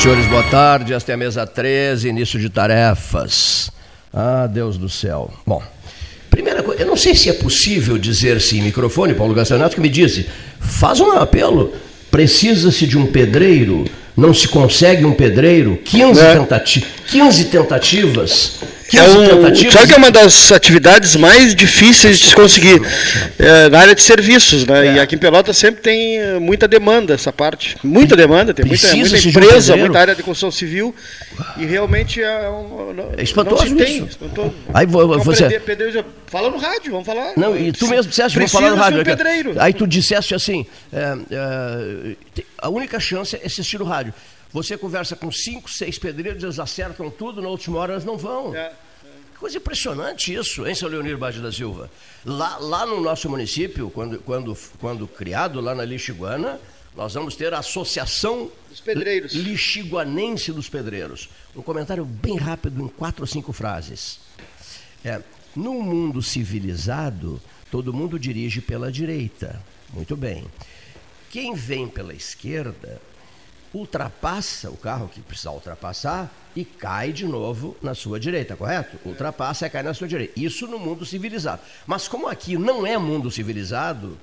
Senhores, boa tarde. Esta é a mesa 13, início de tarefas. Ah, Deus do céu. Bom, primeira coisa, eu não sei se é possível dizer-se em microfone, Paulo Gastaneto, que me disse, faz um apelo, precisa-se de um pedreiro, não se consegue um pedreiro, 15, é. tentati 15 tentativas, é um, sabe que é uma das atividades mais difíceis de se conseguir é, na área de serviços, né? É. E aqui em Pelotas sempre tem eh, muita demanda essa parte. Muita demanda, tem muita, muita empresa, muita área de construção civil. E realmente é um. É espantoso não tem. Espantoso. Aí você. Pedreiro, fala no rádio, vamos falar. Não, e tu mesmo disseste, vamos falar no rádio. Um pedreiro. Aí tu disseste assim: é, é, a única chance é assistir o rádio. Você conversa com cinco, seis pedreiros, eles acertam tudo, na última hora eles não vão. É. Coisa impressionante isso, hein, seu Leonir Bade da Silva? Lá, lá no nosso município, quando, quando, quando criado, lá na Lixiguana, nós vamos ter a Associação dos Pedreiros. Lixiguanense dos Pedreiros. Um comentário bem rápido, em quatro ou cinco frases. É, no mundo civilizado, todo mundo dirige pela direita. Muito bem. Quem vem pela esquerda ultrapassa o carro que precisa ultrapassar e cai de novo na sua direita, correto? Ultrapassa e cai na sua direita. Isso no mundo civilizado. Mas como aqui não é mundo civilizado,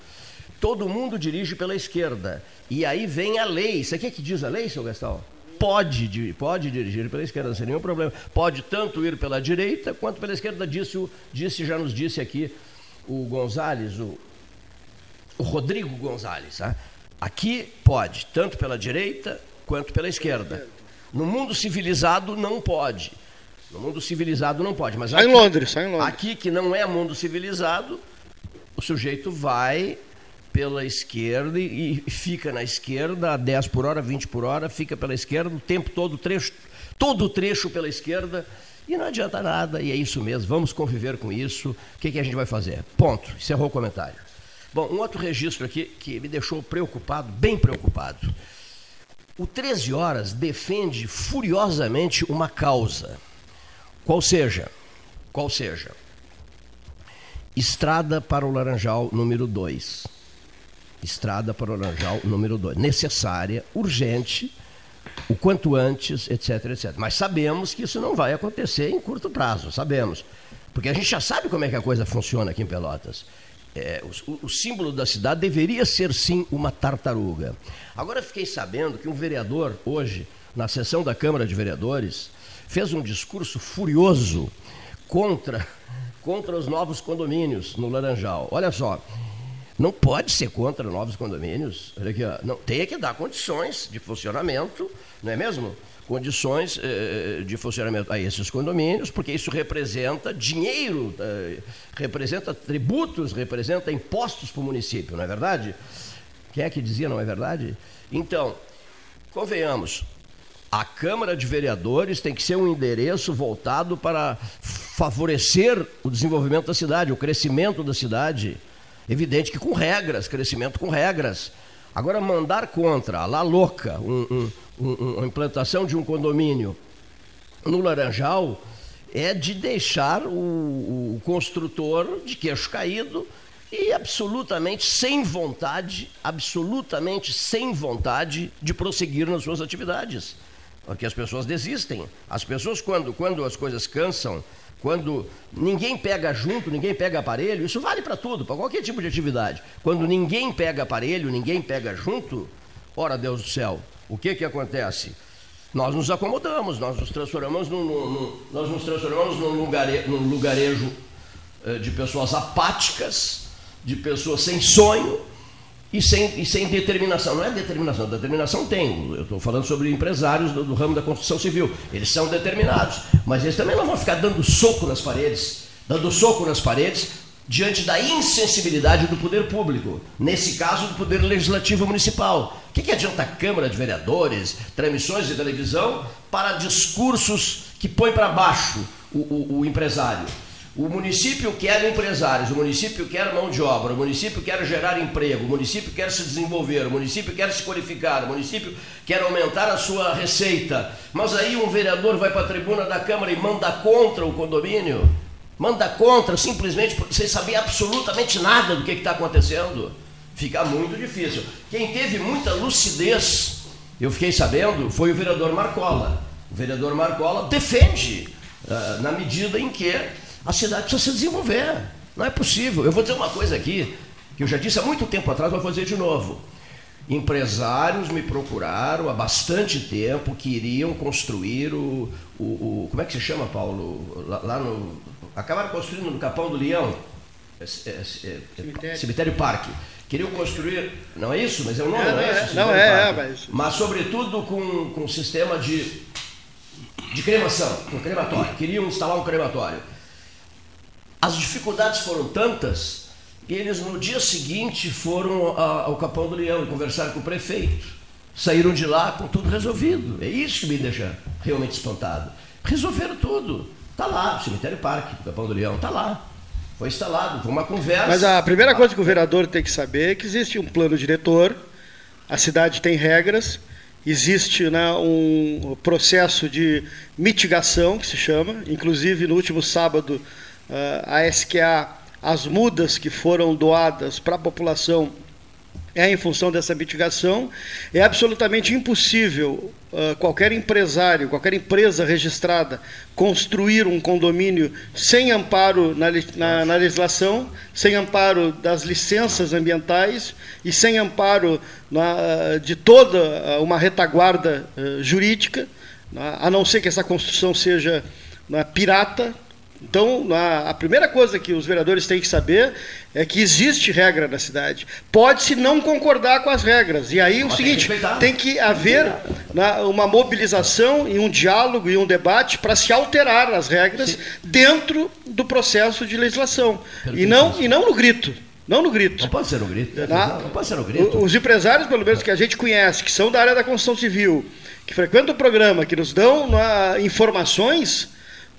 todo mundo dirige pela esquerda. E aí vem a lei. Isso aqui é que diz a lei, seu Gastão? Pode, pode dirigir pela esquerda, sem nenhum problema. Pode tanto ir pela direita quanto pela esquerda, disse, disse já nos disse aqui o Gonzales, o, o Rodrigo Gonzales. Tá? Aqui pode, tanto pela direita quanto pela esquerda. No mundo civilizado não pode. No mundo civilizado não pode. Mas aqui, sai em Londres, sai em Londres. Aqui que não é mundo civilizado, o sujeito vai pela esquerda e, fica na esquerda a 10 por hora, 20 por hora, fica pela esquerda o tempo todo, trecho, todo o trecho pela esquerda. E não adianta nada, e é isso mesmo, vamos conviver com isso. O que, que a gente vai fazer? Ponto. Encerrou o comentário. Bom, um outro registro aqui que me deixou preocupado, bem preocupado. O 13 Horas defende furiosamente uma causa. Qual seja? Qual seja? Estrada para o Laranjal número 2. Estrada para o Laranjal número 2. Necessária, urgente, o quanto antes, etc, etc. Mas sabemos que isso não vai acontecer em curto prazo, sabemos. Porque a gente já sabe como é que a coisa funciona aqui em Pelotas é, o, o, símbolo da cidade deveria ser sim uma tartaruga. Agora fiquei sabendo que um vereador, hoje, na sessão da Câmara de Vereadores, fez um discurso furioso contra, contra os novos condomínios no Laranjal. Olha só, não pode ser contra novos condomínios. Olha aqui, ó. Não, tem que dar condições de funcionamento, não é mesmo? Condições eh, de funcionamento a esses condomínios, porque isso representa dinheiro, eh, representa tributos, representa impostos para o município, não é verdade? Quem é que dizia não é verdade? Então, convenhamos, a Câmara de Vereadores tem que ser um endereço voltado para favorecer o desenvolvimento da cidade, o crescimento da cidade. Evidente que com regras, crescimento com regras. Agora, mandar contra, lá louca, um, um uma implantação de um condomínio no Laranjal é de deixar o, o construtor de queixo caído e absolutamente sem vontade, absolutamente sem vontade de prosseguir nas suas atividades. Porque as pessoas desistem. As pessoas, quando, quando as coisas cansam, quando ninguém pega junto, ninguém pega aparelho, isso vale para tudo, para qualquer tipo de atividade. Quando ninguém pega aparelho, ninguém pega junto, ora Deus do céu, o que que acontece? Nós nos acomodamos, nós nos transformamos num, num nós nos transformamos num, lugare, num lugarejo eh, de pessoas apáticas, de pessoas sem sonho e sem, e sem determinação. Não é determinação, determinação tem. Eu estou falando sobre empresários do, do ramo da construção civil. Eles são determinados, mas eles também não vão ficar dando soco nas paredes, dando soco nas paredes diante da insensibilidade do poder público, nesse caso do poder legislativo municipal. O que, que adianta a Câmara de Vereadores, transmissões de televisão, para discursos que põem para baixo o, o, o empresário? O município quer empresários, o município quer mão de obra, o município quer gerar emprego, o município quer se desenvolver, o município quer se qualificar, o município quer aumentar a sua receita. Mas aí um vereador vai para a tribuna da Câmara e manda contra o condomínio manda contra simplesmente sem saber absolutamente nada do que está acontecendo, fica muito difícil. Quem teve muita lucidez eu fiquei sabendo, foi o vereador Marcola. O vereador Marcola defende, uh, na medida em que a cidade precisa se desenvolver. Não é possível. Eu vou dizer uma coisa aqui, que eu já disse há muito tempo atrás, vou fazer de novo. Empresários me procuraram há bastante tempo que iriam construir o. o, o como é que se chama, Paulo? Lá, lá, no. Acabaram construindo no Capão do Leão. É, é, é, cemitério. cemitério Parque. Queriam construir. Não é isso? Mas é o nome, é, não, é esse? Não é, é, mas. Mas, sobretudo, com, com um sistema de, de cremação, com crematório. Queriam instalar um crematório. As dificuldades foram tantas e eles no dia seguinte foram ao Capão do Leão e conversaram com o prefeito. Saíram de lá com tudo resolvido. É isso que me deixa realmente espantado. Resolveram tudo. Está lá, cemitério parque, Capão do Leão, está lá. Foi instalado, foi uma conversa. Mas a primeira coisa que o vereador tem que saber é que existe um plano diretor, a cidade tem regras, existe né, um processo de mitigação, que se chama, inclusive no último sábado a SQA as mudas que foram doadas para a população é em função dessa mitigação. É absolutamente impossível uh, qualquer empresário, qualquer empresa registrada construir um condomínio sem amparo na, na, na, legislação, sem amparo das licenças ambientais e sem amparo na, de toda uma retaguarda uh, jurídica, a não ser que essa construção seja pirata, então, a, primeira coisa que os vereadores têm que saber é que existe regra na cidade. Pode-se não concordar com as regras. E aí, o seguinte, tem que haver uma mobilização e um diálogo e um debate para se alterar as regras Sim. dentro do processo de legislação. E não, e não no grito. Não no grito. Não pode ser no grito. Na, não pode ser no grito. Os empresários, pelo menos que a gente conhece, que são da área da construção civil, que frequentam o programa, que nos dão informações,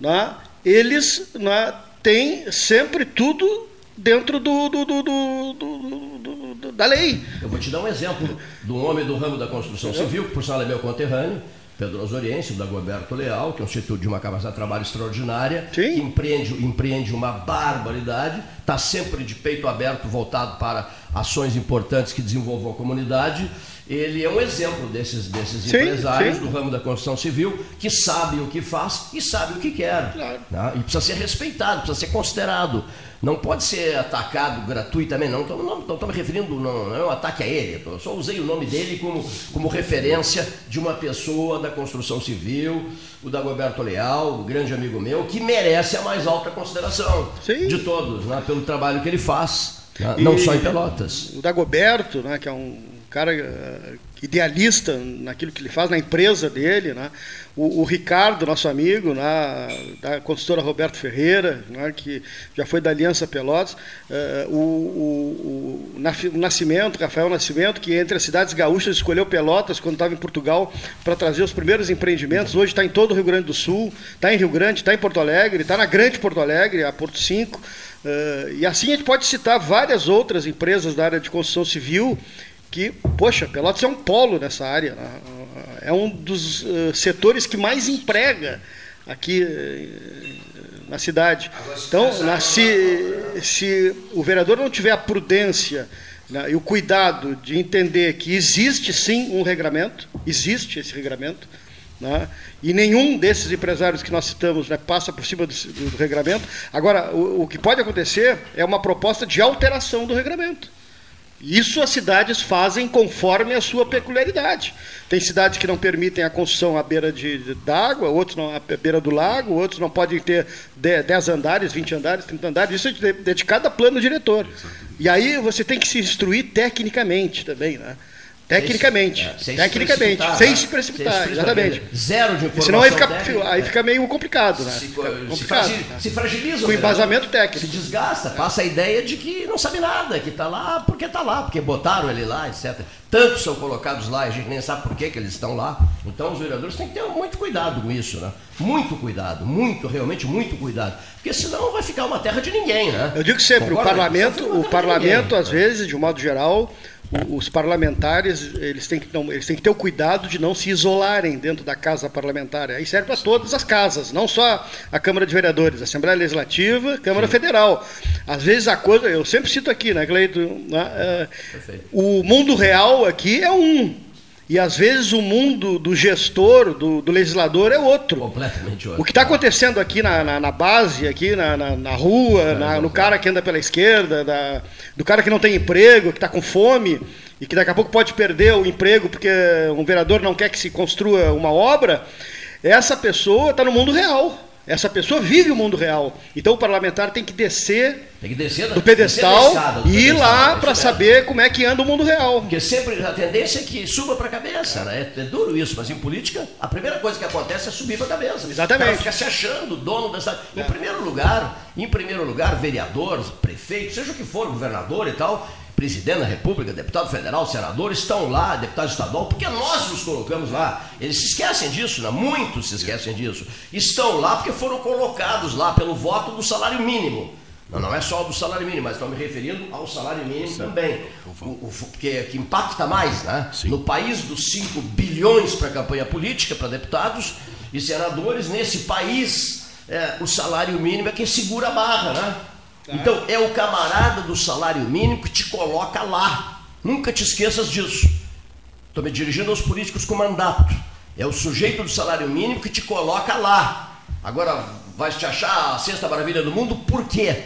né, eles né, têm sempre tudo dentro do, do, do, do, da lei. Eu vou te dar um exemplo de um homem do ramo da construção civil, que por sinal é meu conterrâneo, Pedro Osoriense, da Goberto Leal, que é um instituto de uma capacidade de trabalho extraordinária, Sim. que empreende, empreende uma barbaridade, está sempre de peito aberto, voltado para ações importantes que desenvolvam a comunidade ele é um exemplo desses, desses sim, empresários sim. do ramo da construção civil que sabem o que faz e sabem o que quer. Claro. Né? E precisa ser respeitado, precisa ser considerado. Não pode ser atacado gratuitamente, não. Estou me referindo, não, não é um ataque a ele. Eu só usei o nome dele como, como referência de uma pessoa da construção civil, o Dagoberto Leal, um grande amigo meu, que merece a mais alta consideração sim. de todos, né? pelo trabalho que ele faz. Né? Não só em Pelotas. O Dagoberto, né, que é um cara uh, idealista naquilo que ele faz, na empresa dele, né? O, o Ricardo, nosso amigo, né? da consultora Roberto Ferreira, né? que já foi da Aliança Pelotas, uh, o, o, o, Nascimento, Rafael Nascimento, que entre as cidades gaúchas escolheu Pelotas quando estava em Portugal para trazer os primeiros empreendimentos, hoje está em todo o Rio Grande do Sul, está em Rio Grande, está em Porto Alegre, está na Grande Porto Alegre, a Porto 5, uh, e assim a gente pode citar várias outras empresas da área de construção civil que, poxa, Pelotas é um polo nessa área, né? é um dos uh, setores que mais emprega aqui uh, na cidade. Então, na, se, se o vereador não tiver a prudência né, e o cuidado de entender que existe sim um regramento, existe esse regramento, né, e nenhum desses empresários que nós citamos né, passa por cima do, do, do regramento. Agora, o, o que pode acontecer é uma proposta de alteração do regramento. Isso as cidades fazem conforme a sua peculiaridade. Tem cidades que não permitem a construção à beira de, d'água, outros não, à beira do lago, outros não podem ter 10 andares, 20 andares, 30 andares. Isso é dedicado a plano diretor. E aí você tem que se instruir tecnicamente também, né? Tecnicamente. Sem, é, sem tecnicamente. Se sem, se precipitar, sem se precipitar, exatamente. Zero de informação. Senão aí fica, aí fica meio complicado, né? Se, complicado. se fragiliza. Com embasamento técnico. Se desgasta, passa a ideia de que não sabe nada, que está lá porque está lá, porque botaram ele lá, etc. Tantos são colocados lá a gente nem sabe por que, que eles estão lá. Então os vereadores têm que ter muito cuidado com isso, né? Muito cuidado, muito, realmente muito cuidado. Porque senão vai ficar uma terra de ninguém, né? Eu digo sempre, Concorda? o parlamento, o parlamento, às vezes, de um modo geral, os parlamentares eles têm, que, não, eles têm que ter o cuidado de não se isolarem dentro da casa parlamentar. Aí serve para todas as casas, não só a Câmara de Vereadores, Assembleia Legislativa, Câmara Sim. Federal. Às vezes a coisa, eu sempre cito aqui, né, Cleito? Né, é, o mundo real aqui é um. E às vezes o mundo do gestor, do, do legislador é outro. Completamente outro. O que está acontecendo aqui na, na, na, base, aqui na, na, na rua, é, na, no cara que anda pela esquerda, da, do cara que não tem emprego, que está com fome e que daqui a pouco pode perder o emprego porque um vereador não quer que se construa uma obra, essa pessoa está no mundo real. Essa pessoa vive o mundo real. Então o parlamentar tem que descer, tem que descer do pedestal e ir lá para saber como é que anda o mundo real. Porque sempre a tendência é que suba para a cabeça. Né? É, duro isso, mas em política a primeira coisa que acontece é subir para a cabeça. Exatamente. O fica se achando dono dessa. Em é. primeiro lugar, em primeiro lugar, vereador, prefeito, seja o que for, governador e tal, presidente da República, deputado federal, senador, estão lá, deputado estadual, porque nós nos colocamos lá. Eles se esquecem disso, né? muitos se esquecem disso. Estão lá porque foram colocados lá pelo voto do salário mínimo. Não, não é só do salário mínimo, mas estou me referindo ao salário mínimo Sim. também. O, o, porque que impacta mais, né? Sim. No país dos 5 bilhões para campanha política, para deputados e senadores, nesse país, é, o salário mínimo é quem segura a barra, né? Então, é o camarada do salário mínimo que te coloca lá. Nunca te esqueças disso. Estou me dirigindo aos políticos com mandato. É o sujeito do salário mínimo que te coloca lá. Agora, vai te achar a sexta maravilha do mundo, por quê?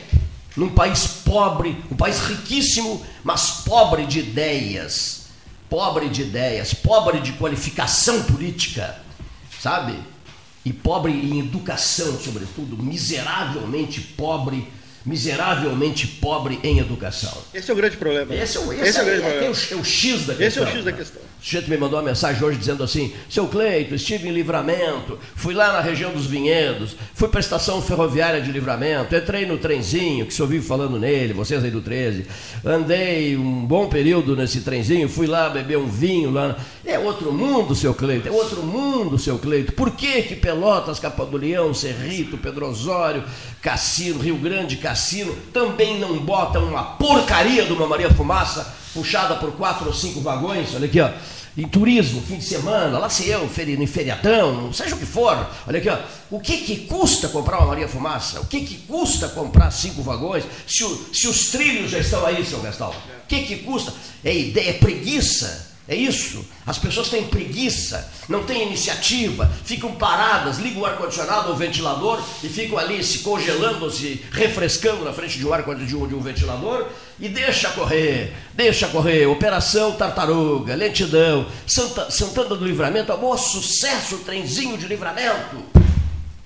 Num país pobre, um país riquíssimo, mas pobre de ideias. Pobre de ideias, pobre de qualificação política, sabe? E pobre em educação, sobretudo, miseravelmente pobre miseravelmente pobre em educação. Esse é o grande problema. Esse é o, esse esse é, é, o, grande é, problema. É, o, é o X da questão. Esse é o X da questão. O sujeito me mandou uma mensagem hoje dizendo assim: Seu Cleito, estive em livramento, fui lá na região dos vinhedos, fui para a estação ferroviária de livramento, entrei no trenzinho, que se ouviu falando nele, vocês aí do 13, andei um bom período nesse trenzinho, fui lá beber um vinho lá. É outro mundo, seu Cleito, é outro mundo, seu Cleito. Por que que Pelotas, Capadulião, Cerrito, Pedro Osório, Cassino, Rio Grande, Cassino, também não botam uma porcaria de uma Maria Fumaça puxada por quatro ou cinco vagões, olha aqui, ó, em turismo, fim de semana, lá se eu, em feriadão, seja o que for, olha aqui, ó, o que que custa comprar uma Maria Fumaça? O que que custa comprar cinco vagões? Se, o, se os trilhos já estão aí, seu Gastal, o que que custa? É ideia, é preguiça, é isso. As pessoas têm preguiça, não têm iniciativa, ficam paradas, ligam o ar-condicionado ou o ventilador e ficam ali se congelando, se refrescando na frente de um ar de um, ventilador e deixa correr, deixa correr. Operação Tartaruga, lentidão, Santa, Santana do Livramento, é um sucesso, trenzinho de livramento.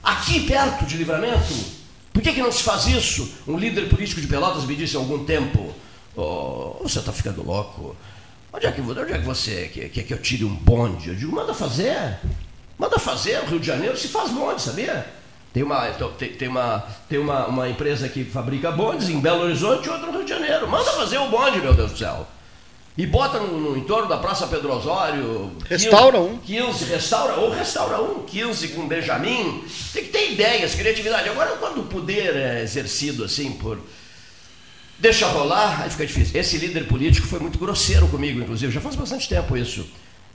Aqui perto de livramento. Por que, que não se faz isso? Um líder político de Pelotas me disse há algum tempo: oh, você está ficando louco. Onde é que, onde é que você quer que, que eu tire um bonde? Eu digo, manda fazer. Manda fazer. Rio de Janeiro se faz bonde, sabia? Tem uma, então, tem, tem, uma, tem uma, uma empresa que fabrica bondes em Belo Horizonte e outra no Rio de Janeiro. Manda fazer o bonde, meu Deus do céu. E bota no, no entorno da Praça Pedro Osório. Restaura 15, um. 15, restaura, ou restaura um, 15 com Benjamin. Tem que ter ideias, criatividade. Agora, quando o poder é exercido assim por deixa rolar, aí fica difícil. Esse líder político foi muito grosseiro comigo, inclusive, já faz bastante tempo isso.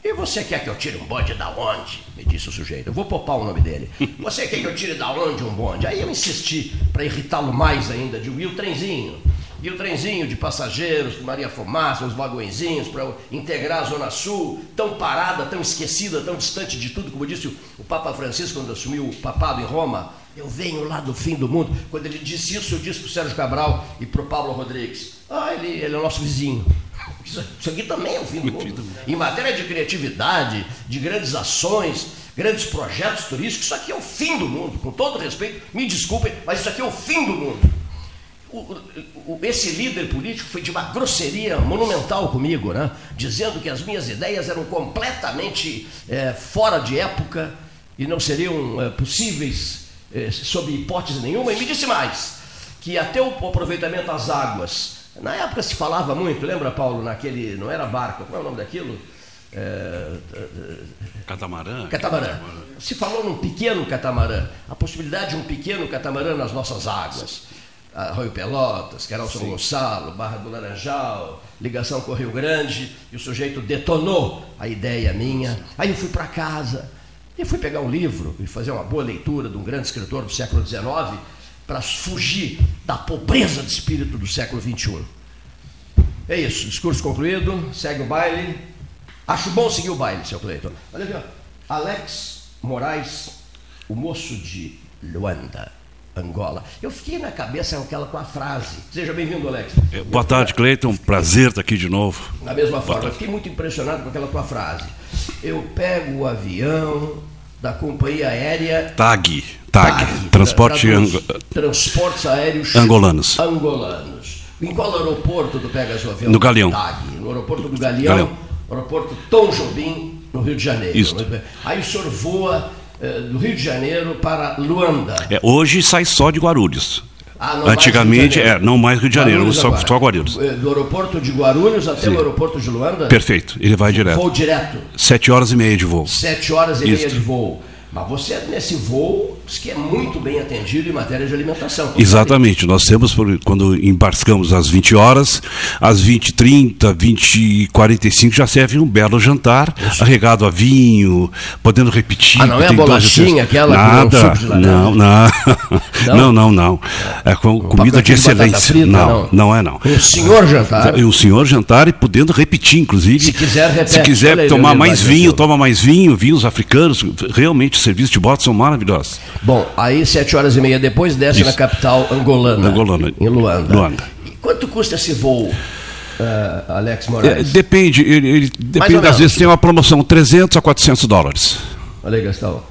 E você quer que eu tire um bonde da onde? Me disse o sujeito. Eu vou poupar o nome dele. Você quer que eu tire da onde um bonde? Aí eu insisti, para irritá-lo mais ainda, de e o trenzinho. E o trenzinho de passageiros, Maria Fumaça, os vagõezinhos, para integrar a Zona Sul, tão parada, tão esquecida, tão distante de tudo, como disse o Papa Francisco quando assumiu o papado em Roma, eu venho lá do fim do mundo. Quando ele disse isso, eu disse para o Sérgio Cabral e para o Paulo Rodrigues: Ah, ele, ele é o nosso vizinho. Isso, isso aqui também é o fim do mundo. Em matéria de criatividade, de grandes ações, grandes projetos turísticos, isso aqui é o fim do mundo. Com todo respeito, me desculpem, mas isso aqui é o fim do mundo. O, o, esse líder político foi de uma grosseria monumental comigo, né? dizendo que as minhas ideias eram completamente é, fora de época e não seriam é, possíveis sob hipótese nenhuma, e me disse mais, que até o aproveitamento das águas, na época se falava muito, lembra Paulo, naquele, não era barco, qual é o nome daquilo? É, catamarã. Catamarã. Se falou num pequeno catamarã, a possibilidade de um pequeno catamarã nas nossas águas. Arroio Pelotas, Canal São Gonçalo, Barra do Laranjal, ligação com o Rio Grande, e o sujeito detonou a ideia minha. Aí eu fui para casa, e fui pegar um livro e fazer uma boa leitura de um grande escritor do século XIX para fugir da pobreza de espírito do século XXI. É isso, discurso concluído, segue o baile. Acho bom seguir o baile, seu Cleiton. Olha aqui, ó. Alex Moraes, o moço de Luanda. Angola. Eu fiquei na cabeça aquela com a frase. Seja bem-vindo, Alex. É, boa tarde, Cleiton. Prazer estar aqui de novo. Da mesma forma, eu fiquei muito impressionado com aquela tua frase. Eu pego o avião da companhia aérea TAG, TAG, TAG Transporte tra- Ang... Transportes Aéreos Angolanos. Angolanos. Em qual aeroporto tu pegas o avião? No Galeão. TAG, no aeroporto do Galeão, Galeão. aeroporto Tom Jobim, no Rio de Janeiro. Isso. Aí o senhor voa do Rio de Janeiro para Luanda. É, hoje sai só de Guarulhos. Ah, Antigamente, é, não mais Rio de Janeiro, Guarulhos só, só Guarulhos. Eh, Do aeroporto de Guarulhos até o aeroporto de Luanda? Perfeito, ele vai direto. Voo direto. Sete horas e meia de voo. Sete horas e meia de voo. Mas você, nesse voo, que é muito bem atendido em matéria de alimentação. Exatamente, nós temos, quando embarcamos às 20 horas, às 20 30 20 e 45 já serve um belo jantar, arregado a vinho, podendo repetir. Ah, não é a bolachinha aquela Nada, suco de laranja? não, não, não, não, não. É com comida de excelência. frita, não, não? não é não. Um senhor jantar. E um senhor jantar e podendo repetir, inclusive. Se quiser, repete. Se quiser tomar mais vinho, toma mais vinho, vinhos africanos. Realmente, os serviços de bote são maravilhosos. Bom, aí sete horas e meia depois desce Isso. na capital angolana. Angolana. Em Luanda. Luanda. E quanto custa esse voo, eh, Alex É, Moraes? depende, ele, ele- depende às vezes tem uma promoção 300 a 400 dólares. Olha aí, Gastão.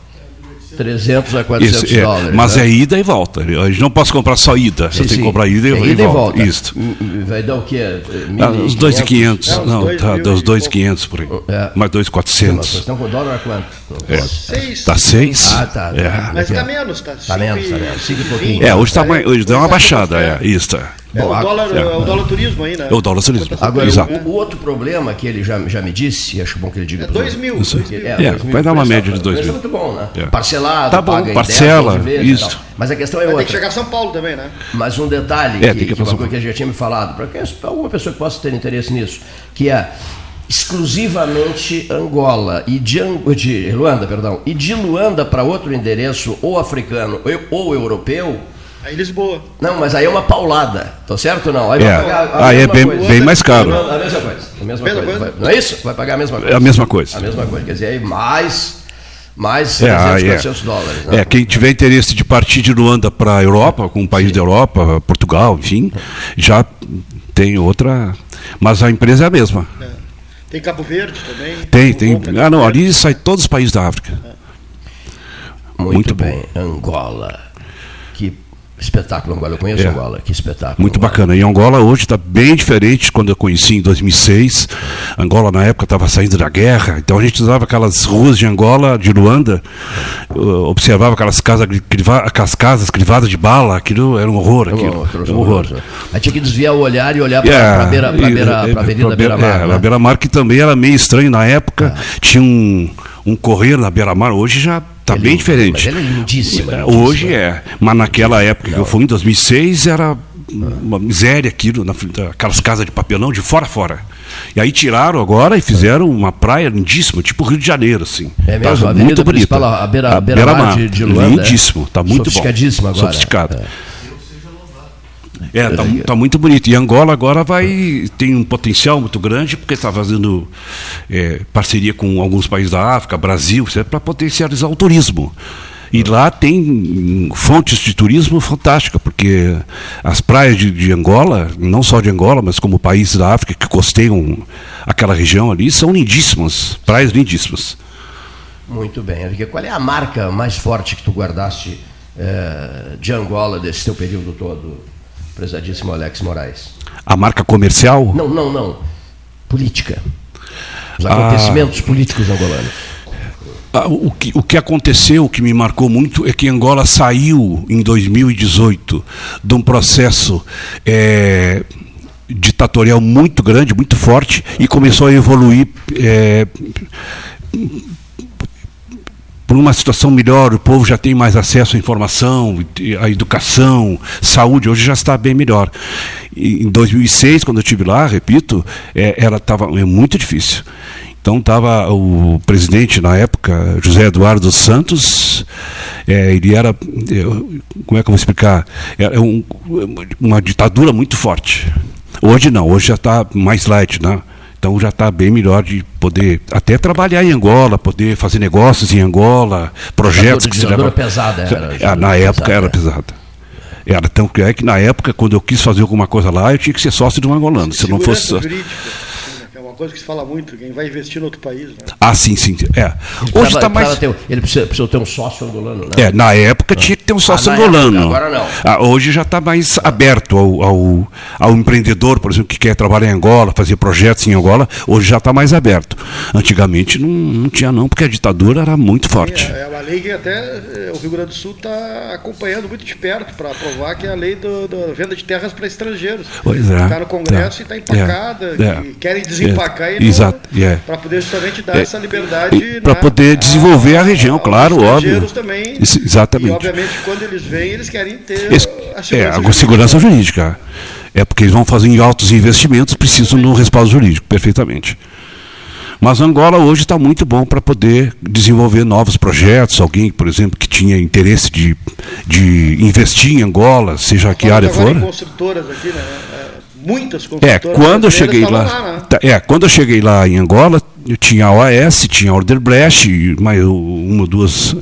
300 a 400 Isso, é, dólares. mas né? é ida e volta. A gente não posso comprar só ida. Sim, eu tenho sim. que comprar ida, É e, ida volta. Isso. Hum, hum, Vai dar o quê? Ah, uns 2,500. É, Não, dois tá, e 2,500 por aí. É. Mais Vocês 2,400. estão com dólar a quanto? É. Seis. Tá 6? Ah, tá. É. Mas tá menos, tá? Tá menos, tá menos. Cinco e pouquinho. É, hoje, tá mais, hoje deu uma é, baixada. é. É, isso. É. É, o dólar, é. é o dólar turismo aí, né? É o dólar turismo. Agora, Exato. o, o outro problema que ele já, já me disse, e acho bom que ele diga É pro- 2 mil. Isso. dois mil. É, dois mil, vai dar uma média de dois preço mil. é muito bom, né? É. Parcelado, Tá bom, paga em parcela, 10, 12 vezes isso. Mas a questão é outra. que chegar a São Paulo também, né? Mas um detalhe, É, que, tem que que uma passar coisa que a gente já tinha me falado, para alguma pessoa que possa ter interesse nisso, que é exclusivamente Angola e de, Ang- de Luanda, perdão, e de Luanda para outro endereço, ou africano ou, ou europeu, Aí Lisboa. não, mas aí é uma paulada, tá certo ou não? Aí É. vai pagar a Aí é bem, coisa. bem mais caro. A mesma coisa. A mesma coisa. coisa? Vai- Não é isso? Vai pagar a mesma coisa. É a mesma coisa. A mesma coisa. Quer dizer, aí mais, mais É, 300, aí é. 400 dólares. né? É, quem tiver interesse de partir de Luanda para a Europa, com um país da Europa, Portugal, enfim, já tem outra. Mas a empresa é a mesma. É. Tem Cabo Verde também. Tem, tem. Ah, não, ali sai todos os países da África. Muito, muito bom. bem. Angola. Que espetáculo, Angola. Eu conheço É. Angola. Que espetáculo. Muito Angola. bacana. E Angola hoje está bem diferente de quando eu conheci em 2006. Angola, na época, estava saindo da guerra. Então a gente usava aquelas ruas de Angola, de Luanda, observava aquelas casas, aquelas casas crivadas de bala. Aquilo era um horror. Aquilo. Era um horror. Aí tinha que desviar o olhar e olhar para É, a beira, e- beira, é, Avenida Beira-Mar. É, né? a Beira-Mar que também era meio estranho na época. Tinha um, um correr na Beira-Mar. Hoje já está É bem diferente. Ela é lindíssima. É, lindíssima. Hoje é, mas naquela época que eu fui em 2006 era uma miséria aquilo, na aquelas casas de papelão de fora a fora. E aí tiraram agora e fizeram uma praia lindíssima, tipo Rio de Janeiro, assim. É mesmo? Tá muito bonita. a beira, a beira Beira-Mar, de, de Luanda. Lindíssimo, tá muito bom. Sofisticadíssimo agora. Sofisticado. É. É, tá, tá muito bonito. E Angola agora vai tem um potencial muito grande, porque está fazendo é, parceria com alguns países da África, Brasil, para potencializar o turismo. E lá tem fontes de turismo fantásticas, porque as praias de, de Angola, não só de Angola, mas como países da África que costeiam aquela região ali, são lindíssimas, praias lindíssimas. Muito bem. Henrique. Qual é a marca mais forte que tu guardaste eh, de Angola desse teu período todo, prezadíssimo Alex Moraes? A marca comercial, Não, não, não. Política. Os Ah. acontecimentos políticos angolanos. Ah, O que, o que aconteceu, o que me marcou muito, é que Angola saiu em 2018 de um processo eh, ditatorial muito grande, muito forte, e começou a evoluir eh, por uma situação melhor, o povo já tem mais acesso à informação, à educação, saúde, hoje já está bem melhor. Em 2006, quando eu estive lá, repito, é, ela estava é muito difícil. Então estava o presidente na época, José Eduardo Santos, é, ele era, é, como é que eu vou explicar? Era um- uma ditadura muito forte. Hoje não, hoje já está mais light, né? Então já está bem melhor de poder até trabalhar em Angola, poder fazer negócios em Angola, projetos que se levam. pesada era. Ah, na época pesada, era pesada. Era tão que é que na época, quando eu quis fazer alguma coisa lá, eu tinha que ser sócio de um angolano. Se não fosse coisa que se fala muito, quem vai investir no outro país. Né? Ah, sim, sim. É. Hoje está mais. Ter, ele precisa, precisa, ter um sócio angolano, né? É, na época tinha que ter um ah, sócio ah, angolano. Época, agora não. Ah, hoje já está mais aberto ao, ao, ao, empreendedor, por exemplo, que quer trabalhar em Angola, fazer projetos em Angola, hoje já está mais aberto. Antigamente não, não tinha, não, porque a ditadura era muito forte. É, é uma lei que até eh, o Rio Grande do Sul está acompanhando muito de perto para aprovar que é a lei da venda de terras para estrangeiros. Pois é. Está no Congresso é, e está empacada, é, é, querem desempacar é, Exato, yeah. para poder justamente dar é, essa liberdade. Né, para poder desenvolver a, a região, a, claro, óbvio. Também, Isso, exatamente. E, obviamente, quando eles vêm, eles querem ter Esse, a segurança, é, a jurídica. segurança jurídica. É porque eles vão fazer altos investimentos, precisam de um respaldo jurídico, perfeitamente. Mas Angola hoje está muito bom para poder desenvolver novos projetos. Alguém, por exemplo, que tinha interesse de, de investir em Angola, seja que área for. construtoras aqui, né? Muitas É, quando eu cheguei lá, lá né? Tá, é, quando eu cheguei lá em Angola, eu tinha a OAS, tinha a Orderbrecht, mais uma ou duas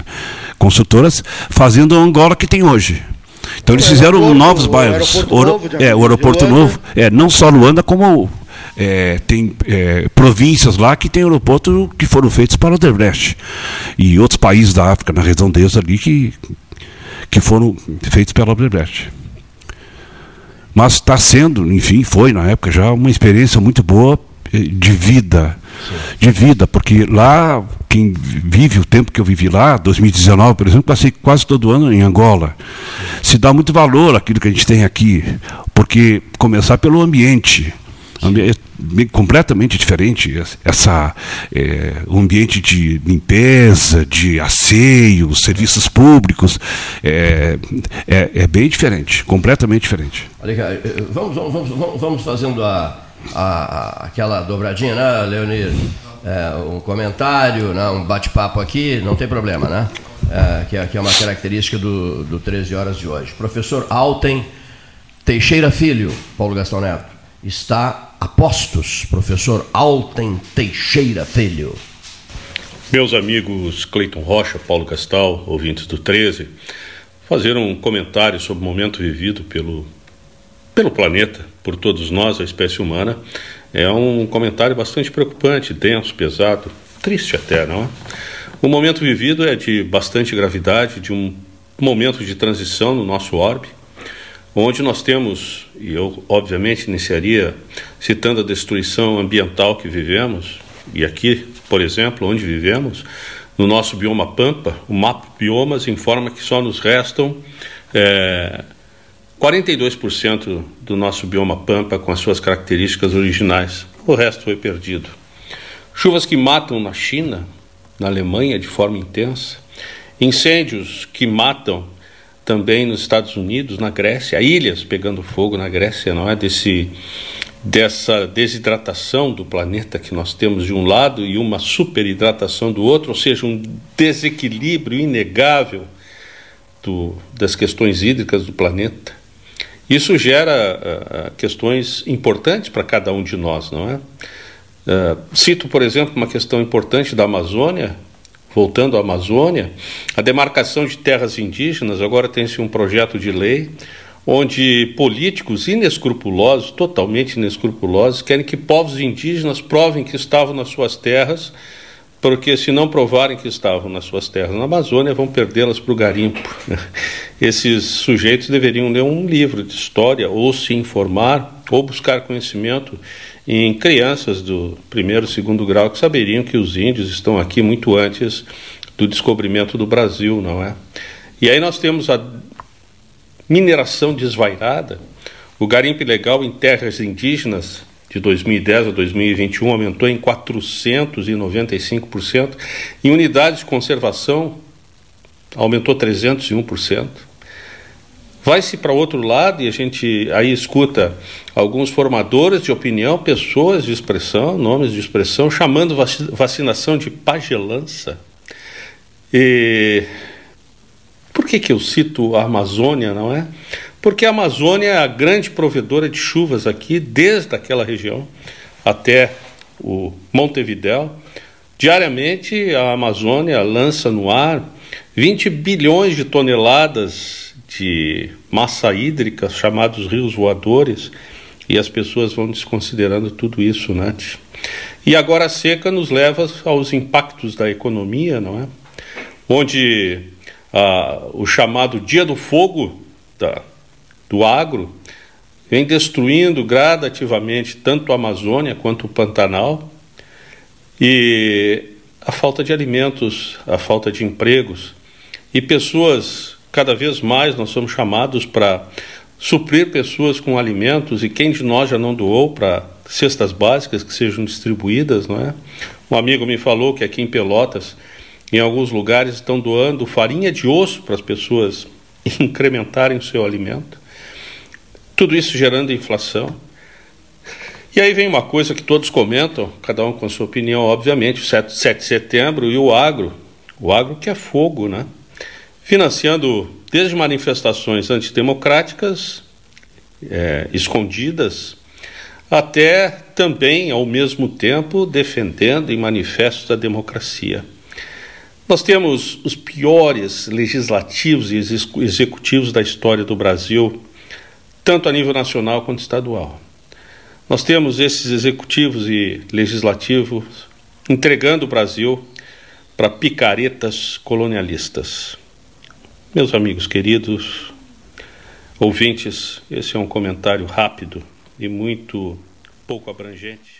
consultoras fazendo a Angola que tem hoje. Então eles fizeram novos bairros. O aeroporto, é, o aeroporto novo. É, não só Luanda, como é, tem é, províncias lá que tem aeroporto que foram feitos para o Odebrecht. E outros países da África, na redondeza ali, que, que foram feitos pela Odebrecht. Mas está sendo, enfim, foi na época já uma experiência muito boa eh, de vida. Sim. De vida, porque lá, quem vive o tempo que eu vivi lá, 2019, por exemplo, passei quase todo ano em Angola. Se dá muito valor àquilo que a gente tem aqui, porque começar pelo ambiente é completamente diferente essa é, ambiente de limpeza de asseio serviços públicos é, é, é bem diferente completamente diferente. Olha, eh, vamos, vamos, vamos, vamos fazendo a, a, aquela dobradinha né Leonir? É, um comentário né, um bate-papo aqui não tem problema né? É, que, é, que é uma característica do, do 13 horas de hoje. Professor Alten Teixeira Filho Paulo Gastão Neto está a postos, professor Alten Teixeira Filho. Meus amigos Cleiton Rocha, Paulo Castal, ouvintes do 13, fazer um comentário sobre o momento vivido pelo, pelo planeta, por todos nós, a espécie humana, é um comentário bastante preocupante, denso, pesado, triste até, não é? O momento vivido é de bastante gravidade, de um momento de transição no nosso orbe, onde nós temos, e eu obviamente iniciaria citando a destruição ambiental que vivemos, e aqui, por exemplo, onde vivemos, no nosso bioma Pampa, o mapa biomas informa que só nos restam é, 42% do nosso bioma Pampa com as suas características originais. O resto foi perdido. Chuvas que matam na China, na Alemanha de forma intensa, incêndios que matam também nos Estados Unidos, na Grécia, ilhas pegando fogo na Grécia, não é? Desse, dessa desidratação do planeta que nós temos de um lado e uma superidratação do outro, ou seja, um desequilíbrio inegável do, das questões hídricas do planeta. Isso gera uh, questões importantes para cada um de nós, não é? Uh, cito, por exemplo, uma questão importante da Amazônia, voltando à Amazônia, a demarcação de terras indígenas, agora tem-se um projeto de lei onde políticos inescrupulosos, totalmente inescrupulosos, querem que povos indígenas provem que estavam nas suas terras, porque se não provarem que estavam nas suas terras na Amazônia, vão perdê-las para o garimpo. Esses sujeitos deveriam ler um livro de história, ou se informar, ou buscar conhecimento em crianças do primeiro e segundo grau que saberiam que os índios estão aqui muito antes do descobrimento do Brasil, não é? E aí nós temos a mineração desvairada, o garimpo ilegal em terras indígenas de 2010 a 2021 aumentou em 495%, em unidades de conservação aumentou 301%. Vai-se para outro lado e a gente aí escuta alguns formadores de opinião, pessoas de expressão, nomes de expressão, chamando vacinação de pagelança. E por que, que eu cito a Amazônia, não é? Porque a Amazônia é a grande provedora de chuvas aqui, desde aquela região até o Montevidéu. Diariamente, a Amazônia lança no ar 20 bilhões de toneladas de massa hídrica, chamados rios voadores, e as pessoas vão desconsiderando tudo isso, né? E agora a seca nos leva aos impactos da economia, não é? Onde ah, o chamado Dia do Fogo da, do agro vem destruindo gradativamente tanto a Amazônia quanto o Pantanal e a falta de alimentos, a falta de empregos e pessoas cada vez mais nós somos chamados para suprir pessoas com alimentos e quem de nós já não doou para cestas básicas que sejam distribuídas, não é? Um amigo me falou que aqui em Pelotas, em alguns lugares estão doando farinha de osso para as pessoas incrementarem o seu alimento. Tudo isso gerando inflação. E aí vem uma coisa que todos comentam, cada um com sua opinião, obviamente, o 7, 7 de setembro e o agro. O agro que é fogo, né? Financiando desde manifestações antidemocráticas, é, escondidas, até também, ao mesmo tempo, defendendo em manifestos da democracia. Nós temos os piores legislativos e executivos da história do Brasil, tanto a nível nacional quanto estadual. Nós temos esses executivos e legislativos entregando o Brasil para picaretas colonialistas. Meus amigos queridos, ouvintes, esse é um comentário rápido e muito pouco abrangente.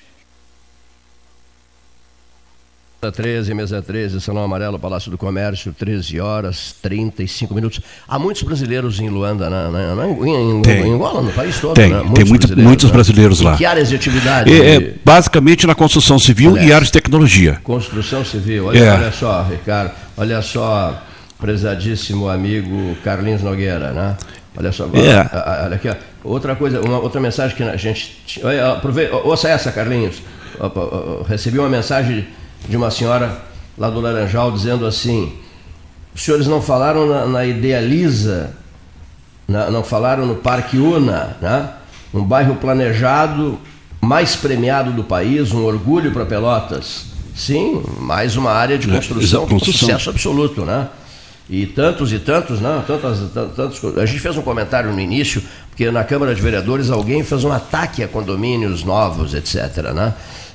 13, mesa 13, Salão Amarelo, Palácio do Comércio, 13 horas 35 minutos. Há muitos brasileiros em Luanda, né? né, né em, tem. em Angola, no país todo. Tem, né? muitos tem muito, brasileiros, muitos brasileiros lá. que áreas de atividade? É, é, basicamente na construção civil Aliás, e áreas de tecnologia. Construção civil, olha, é. olha só, Ricardo, olha só, prezadíssimo amigo Carlinhos Nogueira, né? Olha só, é. olha aqui, ó. outra coisa, uma outra mensagem que a gente. Olha, aproveita, ouça essa, Carlinhos. Recebi uma mensagem de uma senhora lá do Laranjal dizendo assim: os senhores não falaram na, na Idealiza, na, não falaram no Parque Una, né? um bairro planejado, mais premiado do país, um orgulho para Pelotas. Sim, mais uma área de construção, é, com sucesso absoluto, né? E tantos e tantos, não, tantas, tantos. A gente fez um comentário no início, porque na Câmara de Vereadores alguém fez um ataque a condomínios novos, etc. Né?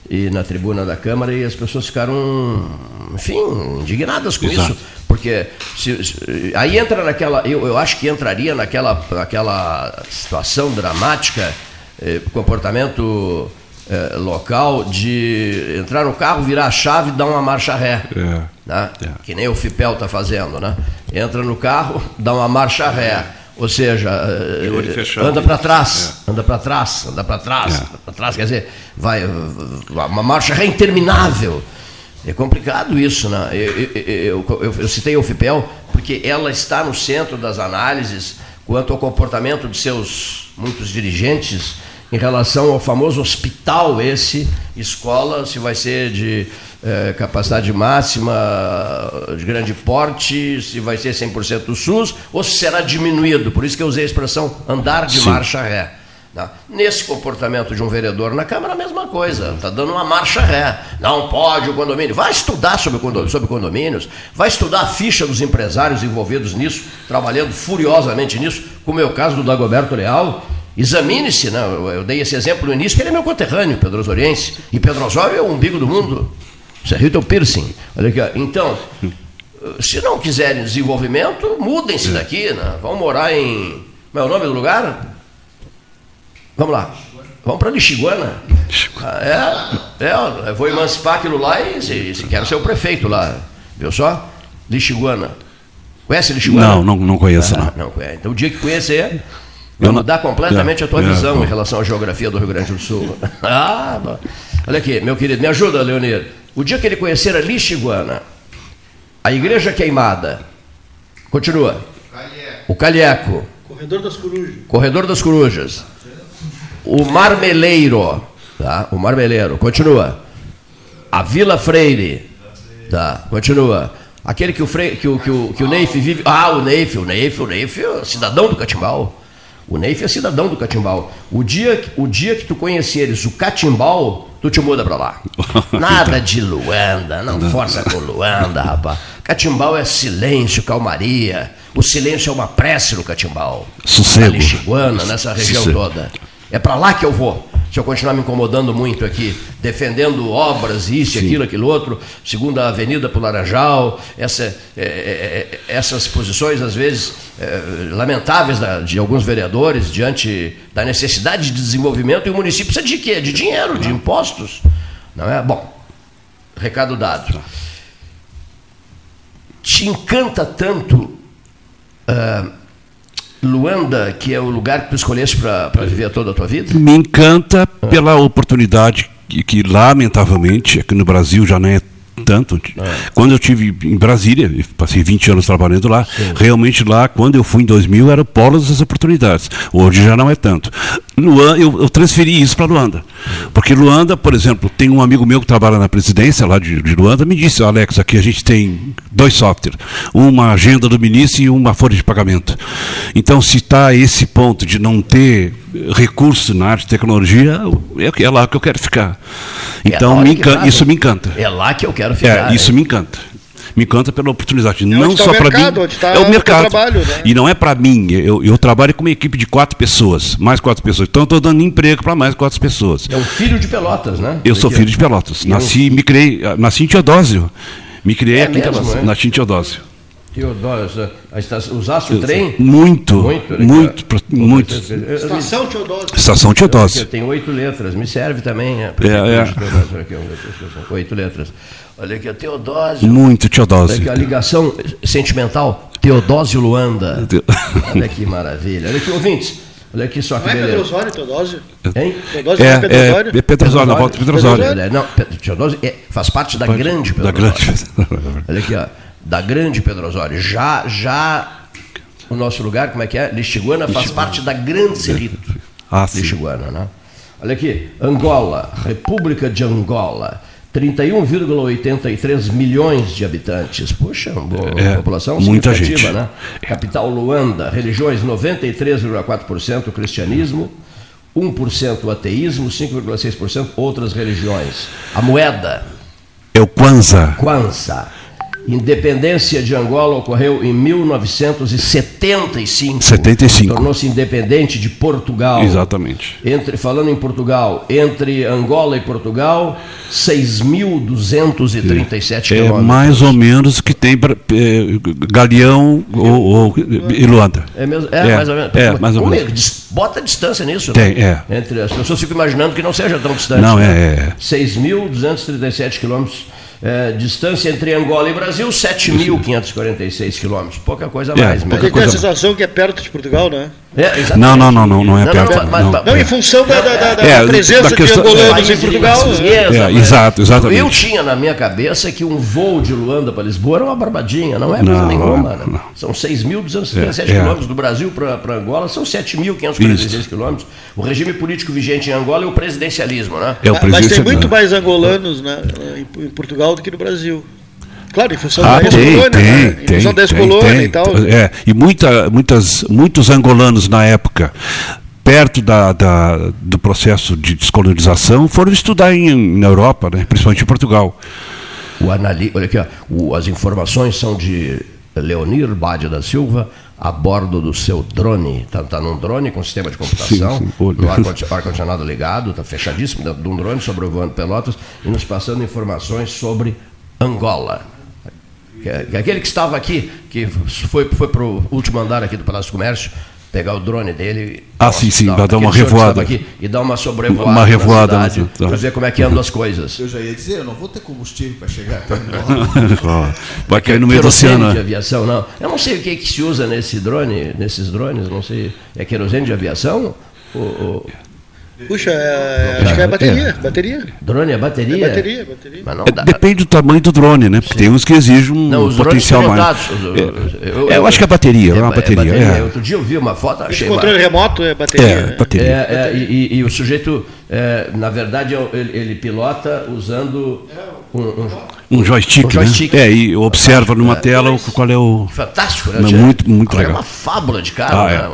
e na tribuna da Câmara e as pessoas ficaram, enfim, indignadas com Exato. isso, porque se, se, aí entra naquela, eu, eu acho que entraria naquela, naquela situação dramática, eh, comportamento eh, local de entrar no carro, virar a chave e dar uma marcha ré, é. Né? É. que nem o Fipel está fazendo, né? Entra no carro, dá uma marcha ré. Ou seja, eh, anda para trás, é. anda para trás, anda para trás, é. para trás, quer dizer, vai uma marcha ré interminável. É complicado isso, né? Eu, eu, eu, eu citei a UFPEL porque ela está no centro das análises quanto ao comportamento de seus muitos dirigentes em relação ao famoso hospital esse, escola, se vai ser de é, capacidade máxima de grande porte, se vai ser 100% do SUS, ou se será diminuído. Por isso que eu usei a expressão andar de Sim. marcha ré. Não. Nesse comportamento de um vereador na Câmara, a mesma coisa. Está dando uma marcha ré. Não pode o condomínio. Vai estudar sobre, condomínio, sobre condomínios, vai estudar a ficha dos empresários envolvidos nisso, trabalhando furiosamente nisso, como é o caso do Dagoberto Leal. Examine-se, né? eu dei esse exemplo no início, que ele é meu conterrâneo, Pedro Osoriense. E Pedro Osório é o umbigo do mundo. Isso é Hilton Piercing. Olha aqui, ó. Então, se não quiserem desenvolvimento, mudem-se é. daqui, né? Vão morar em. Como é o nome do lugar? Vamos lá. Vamos para Lixiguana. É, é, eu vou emancipar aquilo lá e se, se quero ser o prefeito lá. Viu só? Lixiguana. Conhece Lixiguana? Não, não, não conheço. Ah, não. não conhece. Então o dia que conhecer, vai mudar completamente é, a tua é, visão é, em relação à geografia do Rio Grande do Sul. ah, olha aqui, meu querido, me ajuda, Leonir. O dia que ele conhecer a Lixiguana, a igreja queimada, continua. O Calheco. Corredor das Corujas. Corredor das Corujas. O Marmeleiro. Tá? O Marmeleiro. Continua. A Vila Freire. Tá? Continua. Aquele que o, Fre... que o, que o, que o Neif vive. Ah, o Neif, o Neif, o Neif é cidadão do Catimbau. O Neif é cidadão do Catimbau. O dia, o dia que tu conheceres o Catimbau, tu te muda para lá. Nada de Luanda, não força com Luanda, rapaz. Catimbau é silêncio, calmaria. O silêncio é uma prece no Catimbau. Sossego. Na Lixiguana, nessa região Sossego. toda. É para lá que eu vou. Se eu continuar me incomodando muito aqui, defendendo obras, isso, Sim. aquilo, aquilo outro, segunda avenida para o Laranjal, essa, é, é, é, essas posições, às vezes, é, lamentáveis da- de alguns vereadores diante da necessidade de desenvolvimento, e o município precisa de quê? De dinheiro, de impostos. Não é? Bom, recado dado. Te encanta tanto ah, Luanda, que é o lugar que tu escolheste para viver toda a tua vida? Me encanta pela oportunidade que, que, lamentavelmente, aqui no Brasil já não é tanto. Quando eu tive em Brasília, passei 20 anos trabalhando lá, realmente lá, quando eu fui em 2000, era o polo das oportunidades. Hoje já não é tanto. Luanda, eu, eu transferi isso para Luanda. Porque Luanda, por exemplo, tem um amigo meu que trabalha na presidência lá de, de Luanda, me disse, Alex, aqui a gente tem dois softwares, uma agenda do ministro e uma folha de pagamento. Então, se está esse ponto de não ter recurso na arte e tecnologia, é, é lá que eu quero ficar. Então, É me isso me encanta. É lá que eu quero ficar. É, isso né? me encanta. Me encanta pela oportunidade. não onde tá só o para mercado, mim. onde tá é o mercado. trabalho, né? E não é para mim. Eu, eu trabalho com uma equipe de quatro pessoas, mais quatro pessoas. Então, eu estou dando emprego para mais quatro pessoas. É um filho de Pelotas, né? Eu sou filho de Pelotas. E eu- Nasci, me criei, nasci em Teodósio. Me criei É aqui em mesmo, Pelotas. é? Nasci em Teodósio. Teodósio, a estação- usaste o trem? Muito, Muito, muito, né? pro- muito. Estação Teodósio. Estação Teodósio. Tem oito letras, me serve também. É, É, é. Oito letras. Olha aqui, Teodósio. Muito Olha Teodósio. aqui, a ligação sentimental, Teodósio Luanda. Olha que maravilha. Olha aqui, ouvintes. Olha aqui só que Não é Pedro beleza. Osório, Teodósio? Hein? Teodósio é Pedro É, Osório? é, é Pedro Osório, na volta de Pedro Osório. É, Não, Pedro Teodósio é- faz parte da grande Pedro Da grande. Osório. Olha aqui, ó. Da grande Pedro Osório. Já, já o nosso lugar, como é que é? Lixiguana faz parte da grande Cerrito. Ah, sim. Lixiguana, né? Olha aqui, Angola, República de Angola. 31,83 milhões de habitantes. Puxa, boa É, população muita gente. né? Capital Luanda, religiões 93,4% cristianismo, 1% ateísmo, 5,6% outras religiões. A moeda, É o Kwanzaa. Kwanzaa. Independência de Angola ocorreu em 1975. 75. Tornou-se independente de Portugal. Exatamente. Entre, falando em Portugal, entre Angola e Portugal, 6.237 É quilômetros. mais ou menos que tem pra, é, Galeão ou, ou e Luanda. É, mesmo, é, É, mais ou menos. é, mais ou Como menos. Bota distância nisso. Tem, né? é. Entre as pessoas ficam imaginando que não seja tão distante. Não, né? é, é. 6.237 quilômetros. É, distância entre Angola e Brasil, 7.546 quilômetros. Pouca coisa É, mais. pouca mesmo. Porque tem a coisa- sensação que é perto de Portugal, né? É, exatamente. Não, não, não, não, não é perto, mas- não. mas- Não, em função da, da- da- É, presença da de questão- angolanos País em de Portugal. né? É, exato, exatamente. Eu tinha na minha cabeça que um voo de Luanda para Lisboa era uma barbadinha, não é coisa Não, nenhuma. não, né? não. São 6.237 É, é. quilômetros do Brasil para Angola, são 7.546 quilômetros. O regime político vigente em Angola é o presidencialismo, né? É o Mas tem muito mais angolanos né, em Portugal do que no Brasil. Claro, em função Ah, da tem, ex-colônia, tem, né? Em tem, função da ex-colônia tem. e tal. É, e muita, muitas, muitos angolanos na época, perto da, da- do processo de descolonização, foram estudar em, na Europa, né, principalmente em Portugal. O anali... Olha aqui, ó. O- as informações são de Leonir Bade da Silva, a bordo do seu drone. Está tá num drone com sistema de computação, Sim, sim. No ar-condi- ar-condicionado ligado, está fechadíssimo dentro de um drone sobrevoando Pelotas e nos passando informações sobre Angola. É- é Aquele que estava aqui, que foi, foi para o último andar aqui do Palácio do Comércio, pegar o drone dele. Ah, sim, sim, vai dar uma revoada. Aqui, e dar uma sobrevoada. Uma revoada, na cidade, né? Tá. ver como é que andam as coisas. Eu já ia dizer, eu não vou ter combustível para chegar. Vai cair no meio do querosene oceano. de né? aviação, não. Eu não sei o que, que se usa nesse drone, nesses drones, não sei. É querosene de aviação? O, o- Puxa, é, acho que é bateria. Bateria. drone é bateria? É bateria, bateria. Mas não É, dá. Depende do tamanho do drone, né? Porque tem uns que exigem um Não, potencial mais. É, eu acho que é bateria, é uma bateria, é. Outro dia eu vi uma foto, Esse achei controle ba- remoto é bateria. É, né? bateria. É, é, e, e- e o sujeito, é, na verdade, é- ele, ele pilota usando um, um- Um joystick, Um joystick. né? É, e observa numa tela o- qual é o. fantástico, né? Muito- muito legal. É uma fábula de carro, Ah, é. né?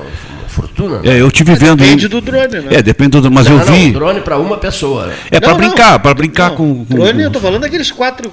Fortuna. Né? É, eu tive vendo. Depende do drone, né? É, depende do. Mas não, eu vi. Não, drone para uma pessoa. Né? É para brincar, para brincar com, com. Drone, eu tô falando daqueles quatro,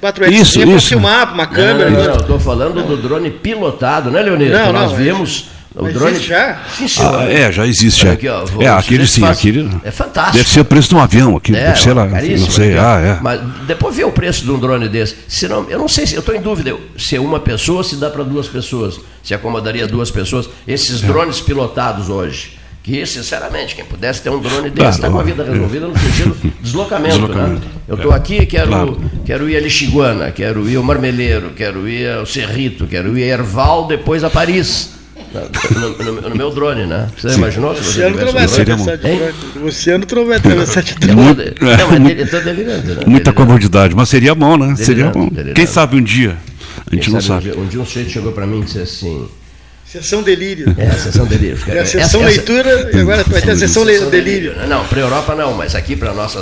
quatro isso, isso. para filmar, uma câmera. Não, não, não, eu tô falando do drone pilotado, né, Leonir? Não, não. Nós vimos. O Mas drone já? Sim, senhor. Ah, é, já existe. Já. Aqui, ó, é, aquele sim, faz... aquele. É fantástico. Deve ser o preço de um avião aqui. É, deve ser lá. Não sei. aqui, ah, é. Mas depois vê o preço de um drone desse. Se não, eu não sei se. Eu estou em dúvida se é uma pessoa se dá para duas pessoas. Se acomodaria duas pessoas. Esses drones pilotados hoje. Que, sinceramente, quem pudesse ter um drone desse está com a vida resolvida no sentido deslocamento. deslocamento. Né? Eu estou aqui, quero, claro. quero ir a Lixiguana, quero ir ao Marmeleiro, quero ir ao Cerrito, quero ir a Erval, depois a Paris. No, no, no, meu drone, né? Você Sim. imaginou se você Luciano tivesse um drone? drone? Luciano não vai atravessar de drone. Não, mas ele está delirando. Né? Muita delirando. comodidade, mas seria bom, né? Delirando, seria bom. Delirando. Quem sabe um dia? A gente Quem não sabe. sabe. Um dia, um, dia um sujeito chegou para mim e disse assim: Sessão delírio. É, a sessão delírio. É a sessão essa, leitura essa... e agora vai ter a sessão, sessão delírio. delírio. Não, para a Europa não, mas aqui para nós,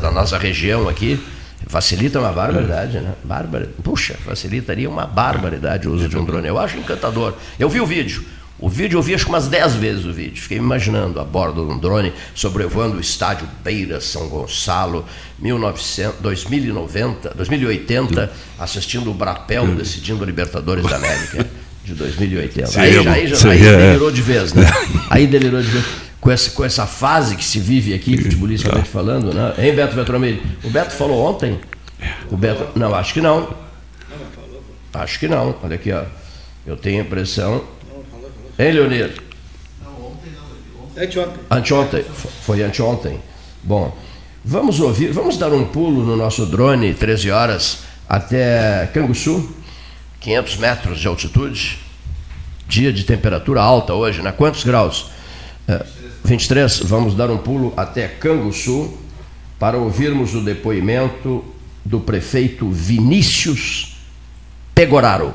da nossa região aqui, facilita uma barbaridade, né? Bárbara, puxa, facilitaria uma barbaridade o uso de um drone. Eu acho encantador. Eu vi o vídeo. O vídeo eu vi acho que umas 10 vezes o vídeo. Fiquei imaginando a bordo de um drone sobrevoando o estádio Beira São Gonçalo, 1900, 2090, 2080, assistindo o Brapel decidindo a Libertadores da América de 2080. Aí, já, aí, já, aí delirou de vez, né? Aí delirou de vez. Com essa, com essa fase que se vive aqui, futebolisticamente falando, né? Hein, Beto Vetromini? O Beto falou ontem? O Beto. Não, acho que não. Acho que não. Olha aqui, ó. Eu tenho a impressão Hein, Leonir? Não, ontem não. Ontem. Anteontem. Anteontem. Foi anteontem. Bom, vamos ouvir, vamos dar um pulo no nosso drone, 13 horas, até Canguçu, 500 metros de altitude. Dia de temperatura alta hoje, né? Quantos graus? É, 23. Vamos dar um pulo até Canguçu para ouvirmos o depoimento do prefeito Vinícius Pegoraro.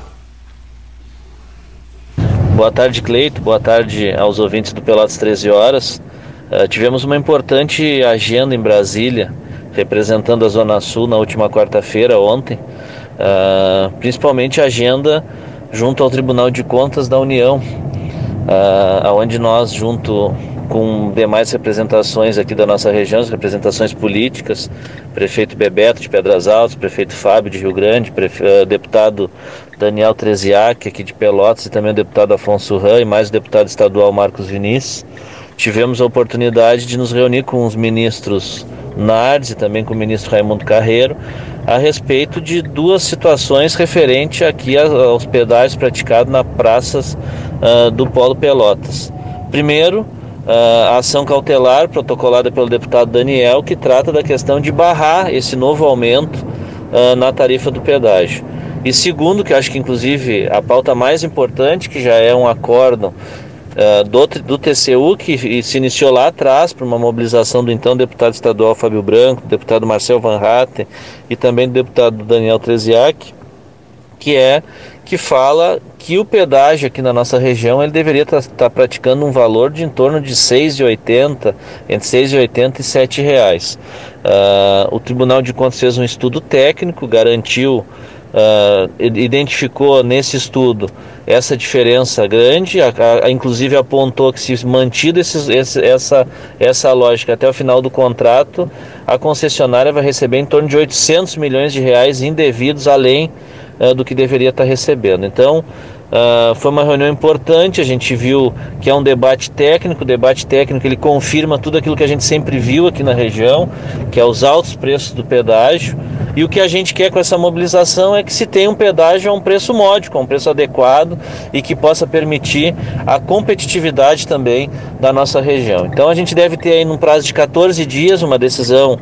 Boa tarde, Cleito. Boa tarde aos ouvintes do Pelotas 13 Horas. Uh, tivemos uma importante agenda em Brasília, representando a Zona Sul na última quarta-feira, ontem. Uh, principalmente a agenda junto ao Tribunal de Contas da União, uh, onde nós, junto com demais representações aqui da nossa região, as representações políticas, prefeito Bebeto de Pedras Altas, prefeito Fábio de Rio Grande, prefe... Eh, deputado Daniel Treziak aqui de Pelotas e também o deputado Afonso Ram e mais o deputado estadual Marcos Vinícius. Tivemos a oportunidade de nos reunir com os ministros Nardes e também com o ministro Raimundo Carreiro a respeito de duas situações referente aqui aos pedágios praticados nas praças uh, do Polo Pelotas. Primeiro, a ação cautelar protocolada pelo deputado Daniel, que trata da questão de barrar esse novo aumento uh, na tarifa do pedágio. E segundo, que acho que inclusive a pauta mais importante, que já é um acórdão uh, do, do TCU, que se iniciou lá atrás por uma mobilização do então deputado estadual Fábio Branco, do deputado Marcel Van Hatten e também do deputado Daniel Treziak, que é que fala que o pedágio aqui na nossa região ele deveria estar tá, tá praticando um valor de em torno de 6,80, entre 6,80 e 7 reais. Uh, o Tribunal de Contas fez um estudo técnico, garantiu, uh, identificou nesse estudo essa diferença grande, a, a, inclusive apontou que se mantido esses, esse, essa, essa lógica até o final do contrato, a concessionária vai receber em torno de 800 milhões de reais indevidos além uh, do que deveria estar recebendo. Então, uh, foi uma reunião importante, a gente viu que é um debate técnico, o debate técnico ele confirma tudo aquilo que a gente sempre viu aqui na região, que é os altos preços do pedágio, e o que a gente quer com essa mobilização é que se tenha um pedágio a um preço módico, a um preço adequado e que possa permitir a competitividade também da nossa região. Então a gente deve ter aí num prazo de 14 dias uma decisão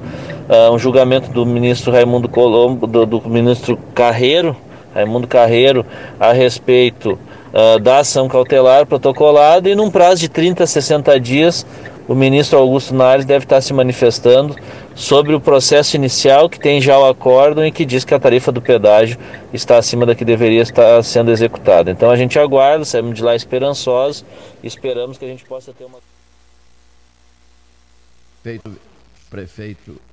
uh, um julgamento do ministro Raimundo Colombo, do, do ministro Carreiro, Raimundo Carreiro, a respeito uh, da ação cautelar protocolada e num prazo de 30 a 60 dias o ministro Augusto Nares deve estar se manifestando sobre o processo inicial que tem já o acórdão e que diz que a tarifa do pedágio está acima da que deveria estar sendo executada. Então a gente aguarda, saímos de lá esperançosos esperamos que a gente possa ter uma. Prefeito, prefeito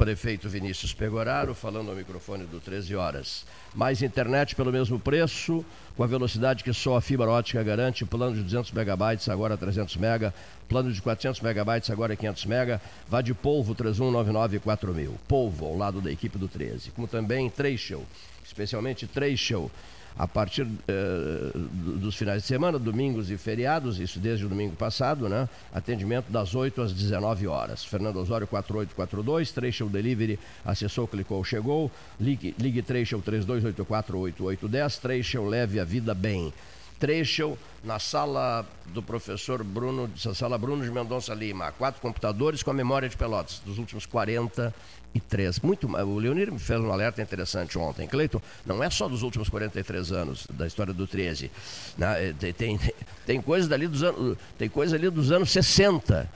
prefeito Vinícius Pegoraro, falando ao microfone do 13 horas. Mais internet pelo mesmo preço, com a velocidade que só a fibra ótica garante. Plano de 200 megabytes, agora 300 mega. Plano de 400 megabytes, agora 500 mega. Vá de Polvo 31994000. Polvo, ao lado da equipe do 13. Como também Trecho, especialmente Trecho a partir eh, dos finais de semana, domingos e feriados, isso desde o domingo passado, né? Atendimento das 8 às 19 horas. Fernando Osório 4842, Trecho Delivery, acessou, clicou, chegou. Ligue, ligue Trecho 32848810, Trecho leve a vida bem. Trecho na sala do professor Bruno, sala Bruno de Mendonça Lima, quatro computadores com a memória de Pelotas dos últimos 40 43. Muito, o Leonir me fez um alerta interessante ontem. Cleiton, não é só dos últimos 43 anos da história do 13. Né? Tem, tem, tem, coisa dali dos anos, tem coisa ali dos anos 60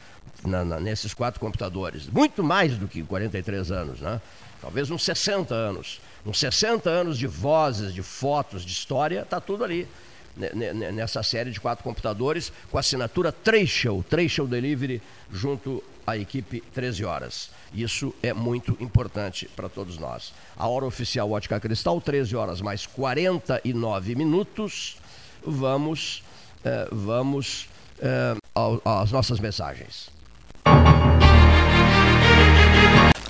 na, na, nesses quatro computadores. Muito mais do que 43 anos, né? Talvez uns 60 anos. Uns 60 anos de vozes, de fotos, de história, está tudo ali nessa série de quatro computadores com assinatura Trecho, Trecho Delivery, junto à equipe 13 horas. Isso é muito importante para todos nós. A hora oficial Ótica Cristal, 13 horas mais 49 minutos. Vamos, eh, vamos eh, às nossas mensagens.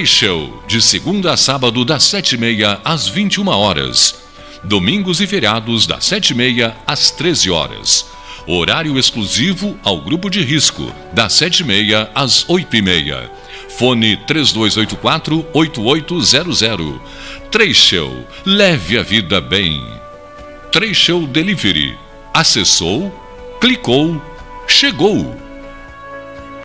Show, de segunda a sábado, das sete e meia às 21 horas. Domingos e feriados, das sete e meia às 13 horas. Horário exclusivo ao grupo de risco, das sete e meia às oito e meia. Fone 3284-8800. Três Show, leve a vida bem. Show Delivery. Acessou, clicou, chegou.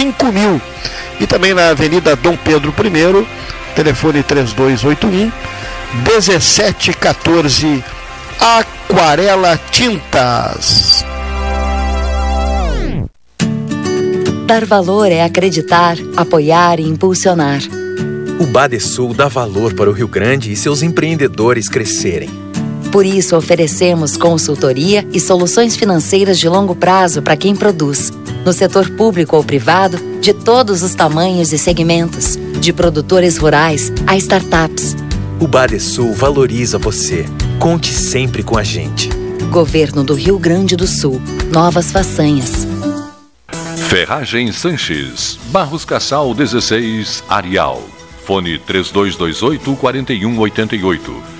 5000 e também na Avenida Dom Pedro I, telefone 3281 1714 Aquarela Tintas. Dar valor é acreditar, apoiar e impulsionar. O Badesul dá valor para o Rio Grande e seus empreendedores crescerem. Por isso, oferecemos consultoria e soluções financeiras de longo prazo para quem produz, no setor público ou privado, de todos os tamanhos e segmentos, de produtores rurais a startups. O Badesul valoriza você. Conte sempre com a gente. Governo do Rio Grande do Sul. Novas façanhas. Ferragem Sanches. Barros Cassal 16, Arial. Fone 3228 4188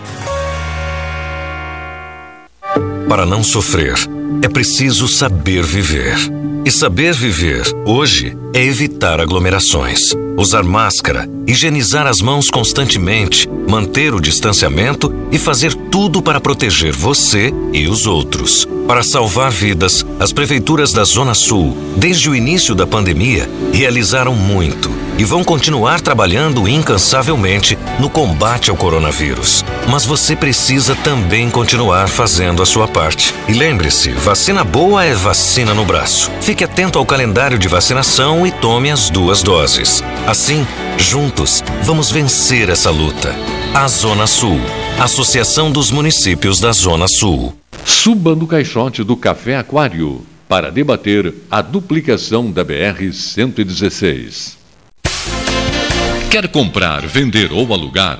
Para não sofrer, é preciso saber viver. E saber viver, hoje, é evitar aglomerações, usar máscara, higienizar as mãos constantemente, manter o distanciamento e fazer tudo para proteger você e os outros. Para salvar vidas, as prefeituras da Zona Sul, desde o início da pandemia, realizaram muito e vão continuar trabalhando incansavelmente no combate ao coronavírus. Mas você precisa também continuar fazendo a sua parte. E lembre-se, vacina boa é vacina no braço. Fique atento ao calendário de vacinação e tome as duas doses. Assim, juntos, vamos vencer essa luta. A Zona Sul. Associação dos Municípios da Zona Sul. Suba no caixote do Café Aquário para debater a duplicação da BR-116. Quer comprar, vender ou alugar?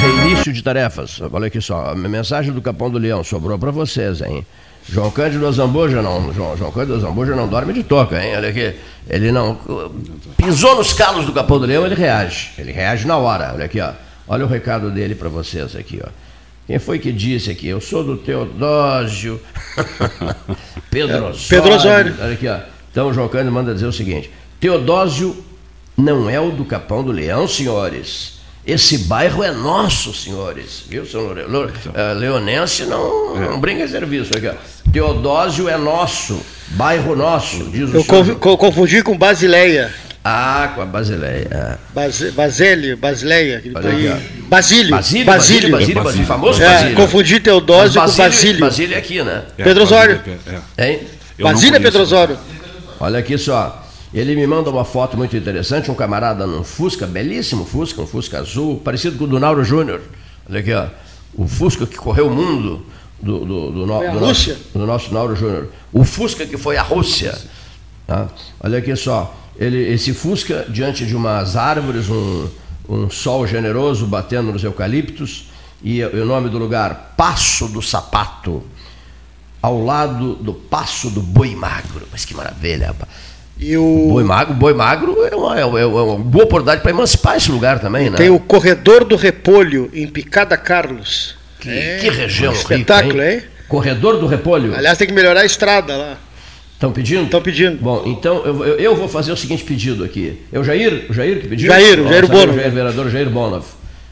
Reinício de tarefas. Olha aqui só, a mensagem do Capão do Leão sobrou para vocês, hein? João Cândido Azambuja não, João, João Cândido Azambuja não dorme de toca, hein? Olha aqui, ele não pisou nos calos do Capão do Leão, ele reage. Ele reage na hora. Olha aqui, ó. Olha o recado dele para vocês aqui, ó. Quem foi que disse aqui? Eu sou do Teodósio. Pedro Osório. Pedro Osório. Olha aqui, ó. Então João Cândido manda dizer o seguinte: Teodósio não é o do Capão do Leão, senhores. Esse bairro é nosso, senhores. Viu, senhor uh, Leonense não, é. não brinca em serviço. Aqui, ó. Teodósio é nosso, bairro nosso, diz o Eu senhor. confundi com Basileia. Ah, com a Basileia. É. Bas, Basílio, Basileia. Basílio. Basílio. Basílio, Basílio, Basílio, Basílio, famoso é, Basílio. Confundi Teodósio com Basílio. Basílio é aqui, né? Pedro Osório. Hein? Basílio é Pedro Osório. Olha aqui só. Ele me manda uma foto muito interessante, um camarada num Fusca, belíssimo Fusca, um Fusca azul, parecido com o do Nauro Júnior. Olha aqui, ó. O Fusca que correu o mundo do, do, do, no, do nosso, do nosso Nauro Júnior. O Fusca que foi a Rússia. Tá? Olha aqui só. Ele, esse Fusca, diante de umas árvores, um, um sol generoso batendo nos eucaliptos, e o nome do lugar, Passo do Sapato, ao lado do Passo do Boi Magro. Mas que maravilha, rapaz. E o Boi Magro, Boi Magro é uma, é uma, é uma boa oportunidade para emancipar esse lugar também, né? Tem o Corredor do Repolho, em Picada Carlos. Que, é, que região um espetáculo, rica, hein? hein? Corredor do Repolho. Aliás, tem que melhorar a estrada lá. Estão pedindo? Estão pedindo. Bom, então eu, eu, eu, vou fazer o seguinte pedido aqui. É o Jair? O Jair que pediu? Jair, o Jair Bonov. Jair, vereador Jair Bonov.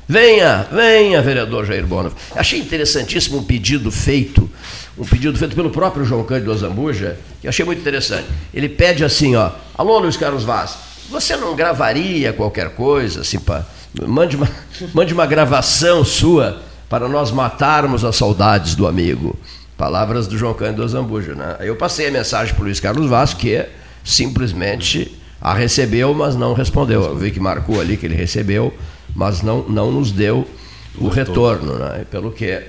Venha, venha, vereador Jair Bonov. Achei interessantíssimo um pedido feito, um pedido feito pelo próprio João Cândido Azambuja, que achei muito interessante. Ele pede assim, ó, alô Luiz Carlos Vaz, você não gravaria qualquer coisa, assim, pá, mande uma, mande uma gravação sua para nós matarmos as saudades do amigo. Palavras do João Cândido Azambuja. Né? Aí eu passei a mensagem para o Luiz Carlos Vaz, que simplesmente a recebeu, mas não respondeu. Eu vi que marcou ali que ele recebeu, mas não, não nos deu o retorno, né? pelo que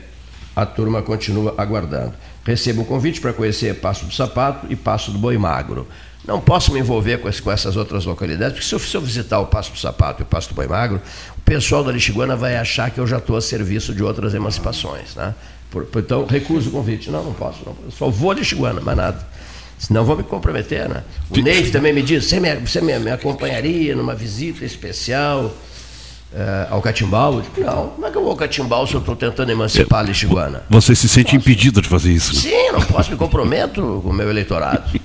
a turma continua aguardando. Recebo o convite para conhecer Passo do Sapato e Passo do Boi Magro. Não posso me envolver com, essas outras localidades, porque se eu, se eu, visitar o Passo do Sapato e o Passo do Boi Magro, o pessoal da Lixiguana vai achar que eu já estou a serviço de outras emancipações. Né? Por, por, então, recuso o convite. Não, não posso, não. Só vou de Chiguana, mais nada. Senão vou me comprometer, né? O Neif também me diz, você me, você me, me acompanharia numa visita especial uh, ao Catimbau? Eu digo, não, como é que eu vou ao Catimbau se eu estou tentando emancipar a Lixiguana? Você se sente impedido de fazer isso? Né? Sim, não posso, me comprometo com o meu eleitorado.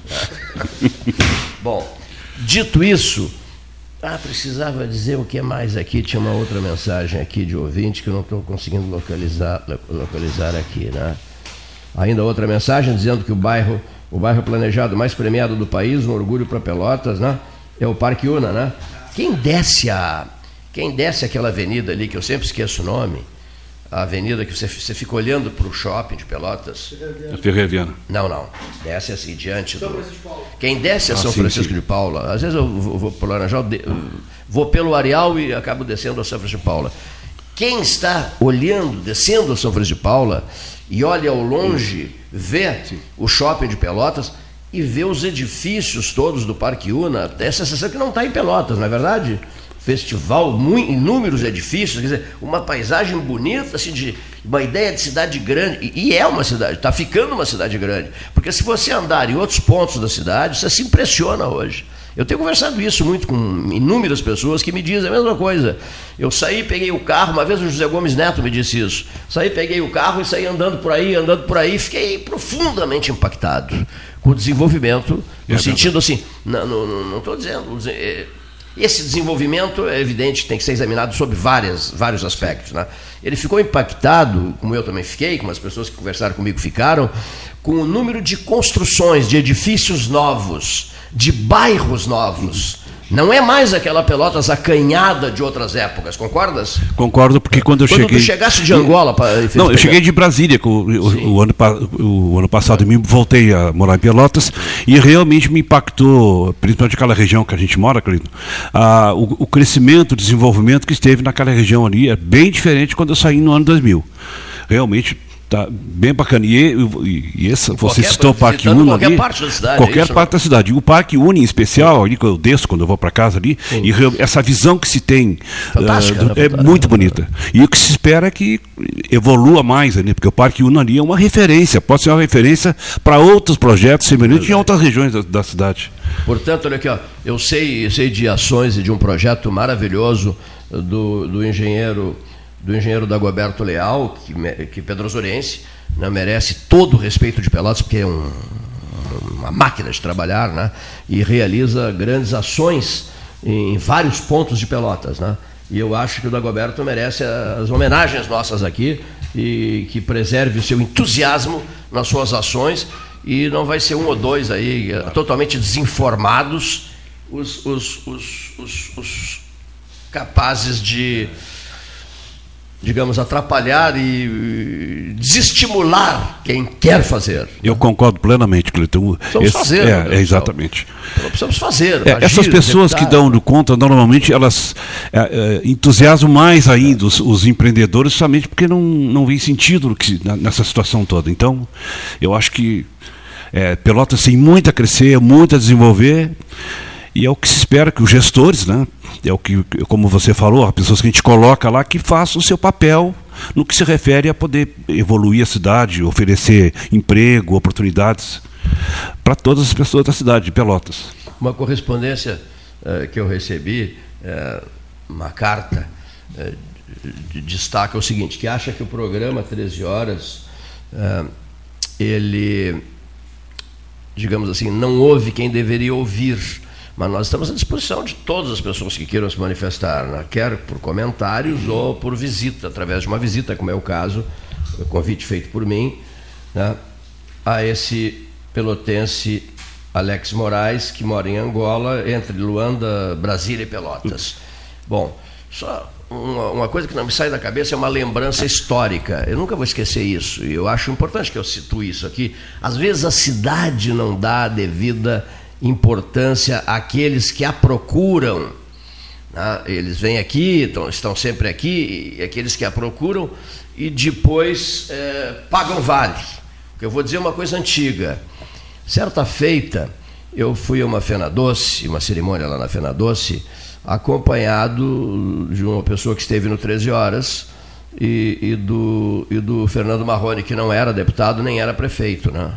Bom, dito isso, ah, precisava dizer o que mais aqui. Tinha uma outra mensagem aqui de ouvinte que eu não estou conseguindo localizar, localizar aqui, né? Ainda outra mensagem dizendo que o bairro, o bairro planejado mais premiado do país, um orgulho para Pelotas, né? É o Parque Una, né? Quem desce a, quem desce aquela avenida ali que eu sempre esqueço o nome, a avenida que você, você fica olhando para o shopping de Pelotas. A Ferreira Não, não. Desce assim diante do. Quem desce a ah, São sim, Francisco sim. de Paula, às vezes eu vou, vou para o Laranjal, vou pelo Areal e acabo descendo a São Francisco de Paula. Quem está olhando, descendo a São Francisco de Paula e olha ao longe, vê o shopping de Pelotas e vê os edifícios todos do Parque Una, essa sensação que não está em Pelotas, não é verdade? Festival, inúmeros edifícios, quer dizer, uma paisagem bonita, assim, de uma ideia de cidade grande. E, é uma cidade, está ficando uma cidade grande. Porque se você andar em outros pontos da cidade, você se impressiona hoje. Eu tenho conversado isso muito com inúmeras pessoas que me dizem a mesma coisa. Eu saí, peguei o carro, uma vez o José Gomes Neto me disse isso. Saí, peguei o carro e saí andando por aí, andando por aí, fiquei profundamente impactado com o desenvolvimento, no é sentido assim, não estou dizendo. Esse desenvolvimento é evidente que tem que ser examinado sob várias, vários aspectos. Né? Ele ficou impactado, como eu também fiquei, como as pessoas que conversaram comigo ficaram, com o número de construções, de edifícios novos, de bairros novos não é mais aquela Pelotas acanhada de outras épocas, concordas? Concordo, porque quando eu quando cheguei. Quando chegasse de Angola. Pra, não, eu cheguei de Brasília o, o, o, ano, o ano passado, e voltei a morar em Pelotas, e realmente me impactou, principalmente aquela região que a gente mora, Cleiton, o, o crescimento, o desenvolvimento que esteve naquela região ali é bem diferente quando eu saí no ano 2000. Realmente Tá bem bacana. E, e, e esse, você citou o Parque Uni qualquer ali. parte da cidade. Qualquer é parte da cidade. O Parque Uni em especial, ali que eu desço quando eu vou para casa ali, Sim. e essa visão que se tem uh, é muito bonita. E o que se espera é que evolua mais ali, porque o Parque Uni ali é uma referência, pode ser uma referência para outros projetos semelhantes em outras regiões da, da, cidade. Portanto, olha aqui, ó, eu sei, sei de ações e de um projeto maravilhoso do, do engenheiro do engenheiro Dagoberto Leal, que, que pedrosoriense, né, merece todo o respeito de Pelotas, porque é um, uma máquina de trabalhar, né, e realiza grandes ações em vários pontos de Pelotas. Né, e eu acho que o Dagoberto merece as homenagens nossas aqui e que preserve o seu entusiasmo nas suas ações e não vai ser um ou dois aí totalmente desinformados os, os, os, os capazes de digamos, atrapalhar e desestimular quem quer fazer. Eu concordo plenamente, Cleiton. Precisamos Esse- fazer, é, né, é, exatamente. Precisamos fazer. É, agir, essas pessoas que dão conta, normalmente, elas é, é, entusiasmam mais ainda os, os empreendedores, somente porque não, não vê sentido que- nessa situação toda. Então, eu acho que é, Pelotas tem muito a crescer, muito a desenvolver, e é o que se espera que os gestores, né, é o que, como você falou, as pessoas que a gente coloca lá, que façam o seu papel no que se refere a poder evoluir a cidade, oferecer emprego, oportunidades para todas as pessoas da cidade de Pelotas. Uma correspondência eh, que eu recebi, eh, uma carta, eh, de- destaca o seguinte, que acha que o programa 13 horas, ele, digamos assim, não ouve quem deveria ouvir. Mas nós estamos à disposição de todas as pessoas que queiram se manifestar, né? quer por comentários ou por visita, através de uma visita, como é o caso, o convite feito por mim, né? a esse pelotense Alex Moraes, que mora em Angola, entre Luanda, Brasília e Pelotas. Bom, só uma, uma coisa que não me sai da cabeça é uma lembrança histórica. Eu nunca vou esquecer isso. E eu acho importante que eu situe isso aqui. Às vezes a cidade não dá a devida importância àqueles que a procuram. né? Eles vêm aqui, estão, sempre aqui, aqueles que a procuram, e depois eh, pagam vale. Eu vou dizer uma coisa antiga. Certa feita, eu fui a uma Fena Doce, uma cerimônia lá na Fena Doce, acompanhado de uma pessoa que esteve no 13 Horas e, e do, e do Fernando Marrone, que não era deputado nem era prefeito, né?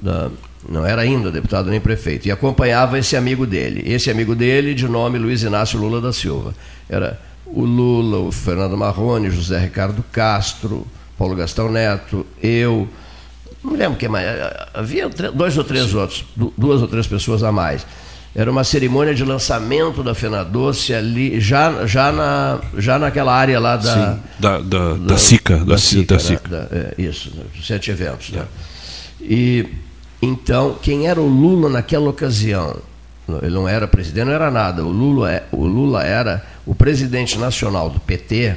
Da- não era ainda deputado nem prefeito, e acompanhava esse amigo dele. Esse amigo dele, de nome Luiz Inácio Lula da Silva. Era o Lula, o Fernando Marrone, José Ricardo Castro, Paulo Gastão Neto, eu, não me lembro quem mais. Havia dois ou três outros, du- duas ou três pessoas a mais. Era uma cerimônia de lançamento da Fena Doce ali, já, já, na, já naquela área lá da. Sim, da, da, da SICA. Da, Ci- da né? SICA. Da- é, isso, sete eventos. Né? E então, quem era o Lula naquela ocasião? Ele não era presidente, não era nada. O Lula, é- o Lula era o presidente nacional do PT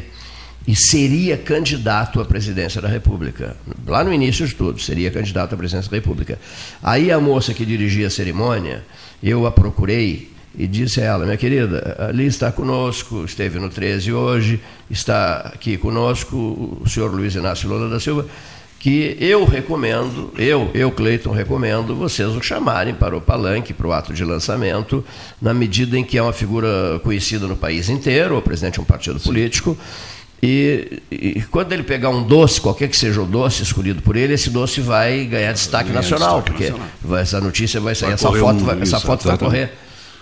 e seria candidato à presidência da República. Lá no início de tudo, seria candidato à presidência da República. Aí a moça que dirigia a cerimônia, eu a procurei e disse a ela, minha querida, ali está conosco, esteve no 13 hoje, está aqui conosco o senhor Luiz Inácio Lula da Silva, que eu recomendo, eu, eu Cleiton, recomendo vocês o chamarem para o palanque, para o ato de lançamento, na medida em que é uma figura conhecida no país inteiro, o presidente de um partido político, e, e quando ele pegar um doce, qualquer que seja o doce escolhido por ele, esse doce vai ganhar destaque Ganhar nacional, destaque porque nacional. essa notícia vai sair, Vai essa foto, vai, essa foto vai correr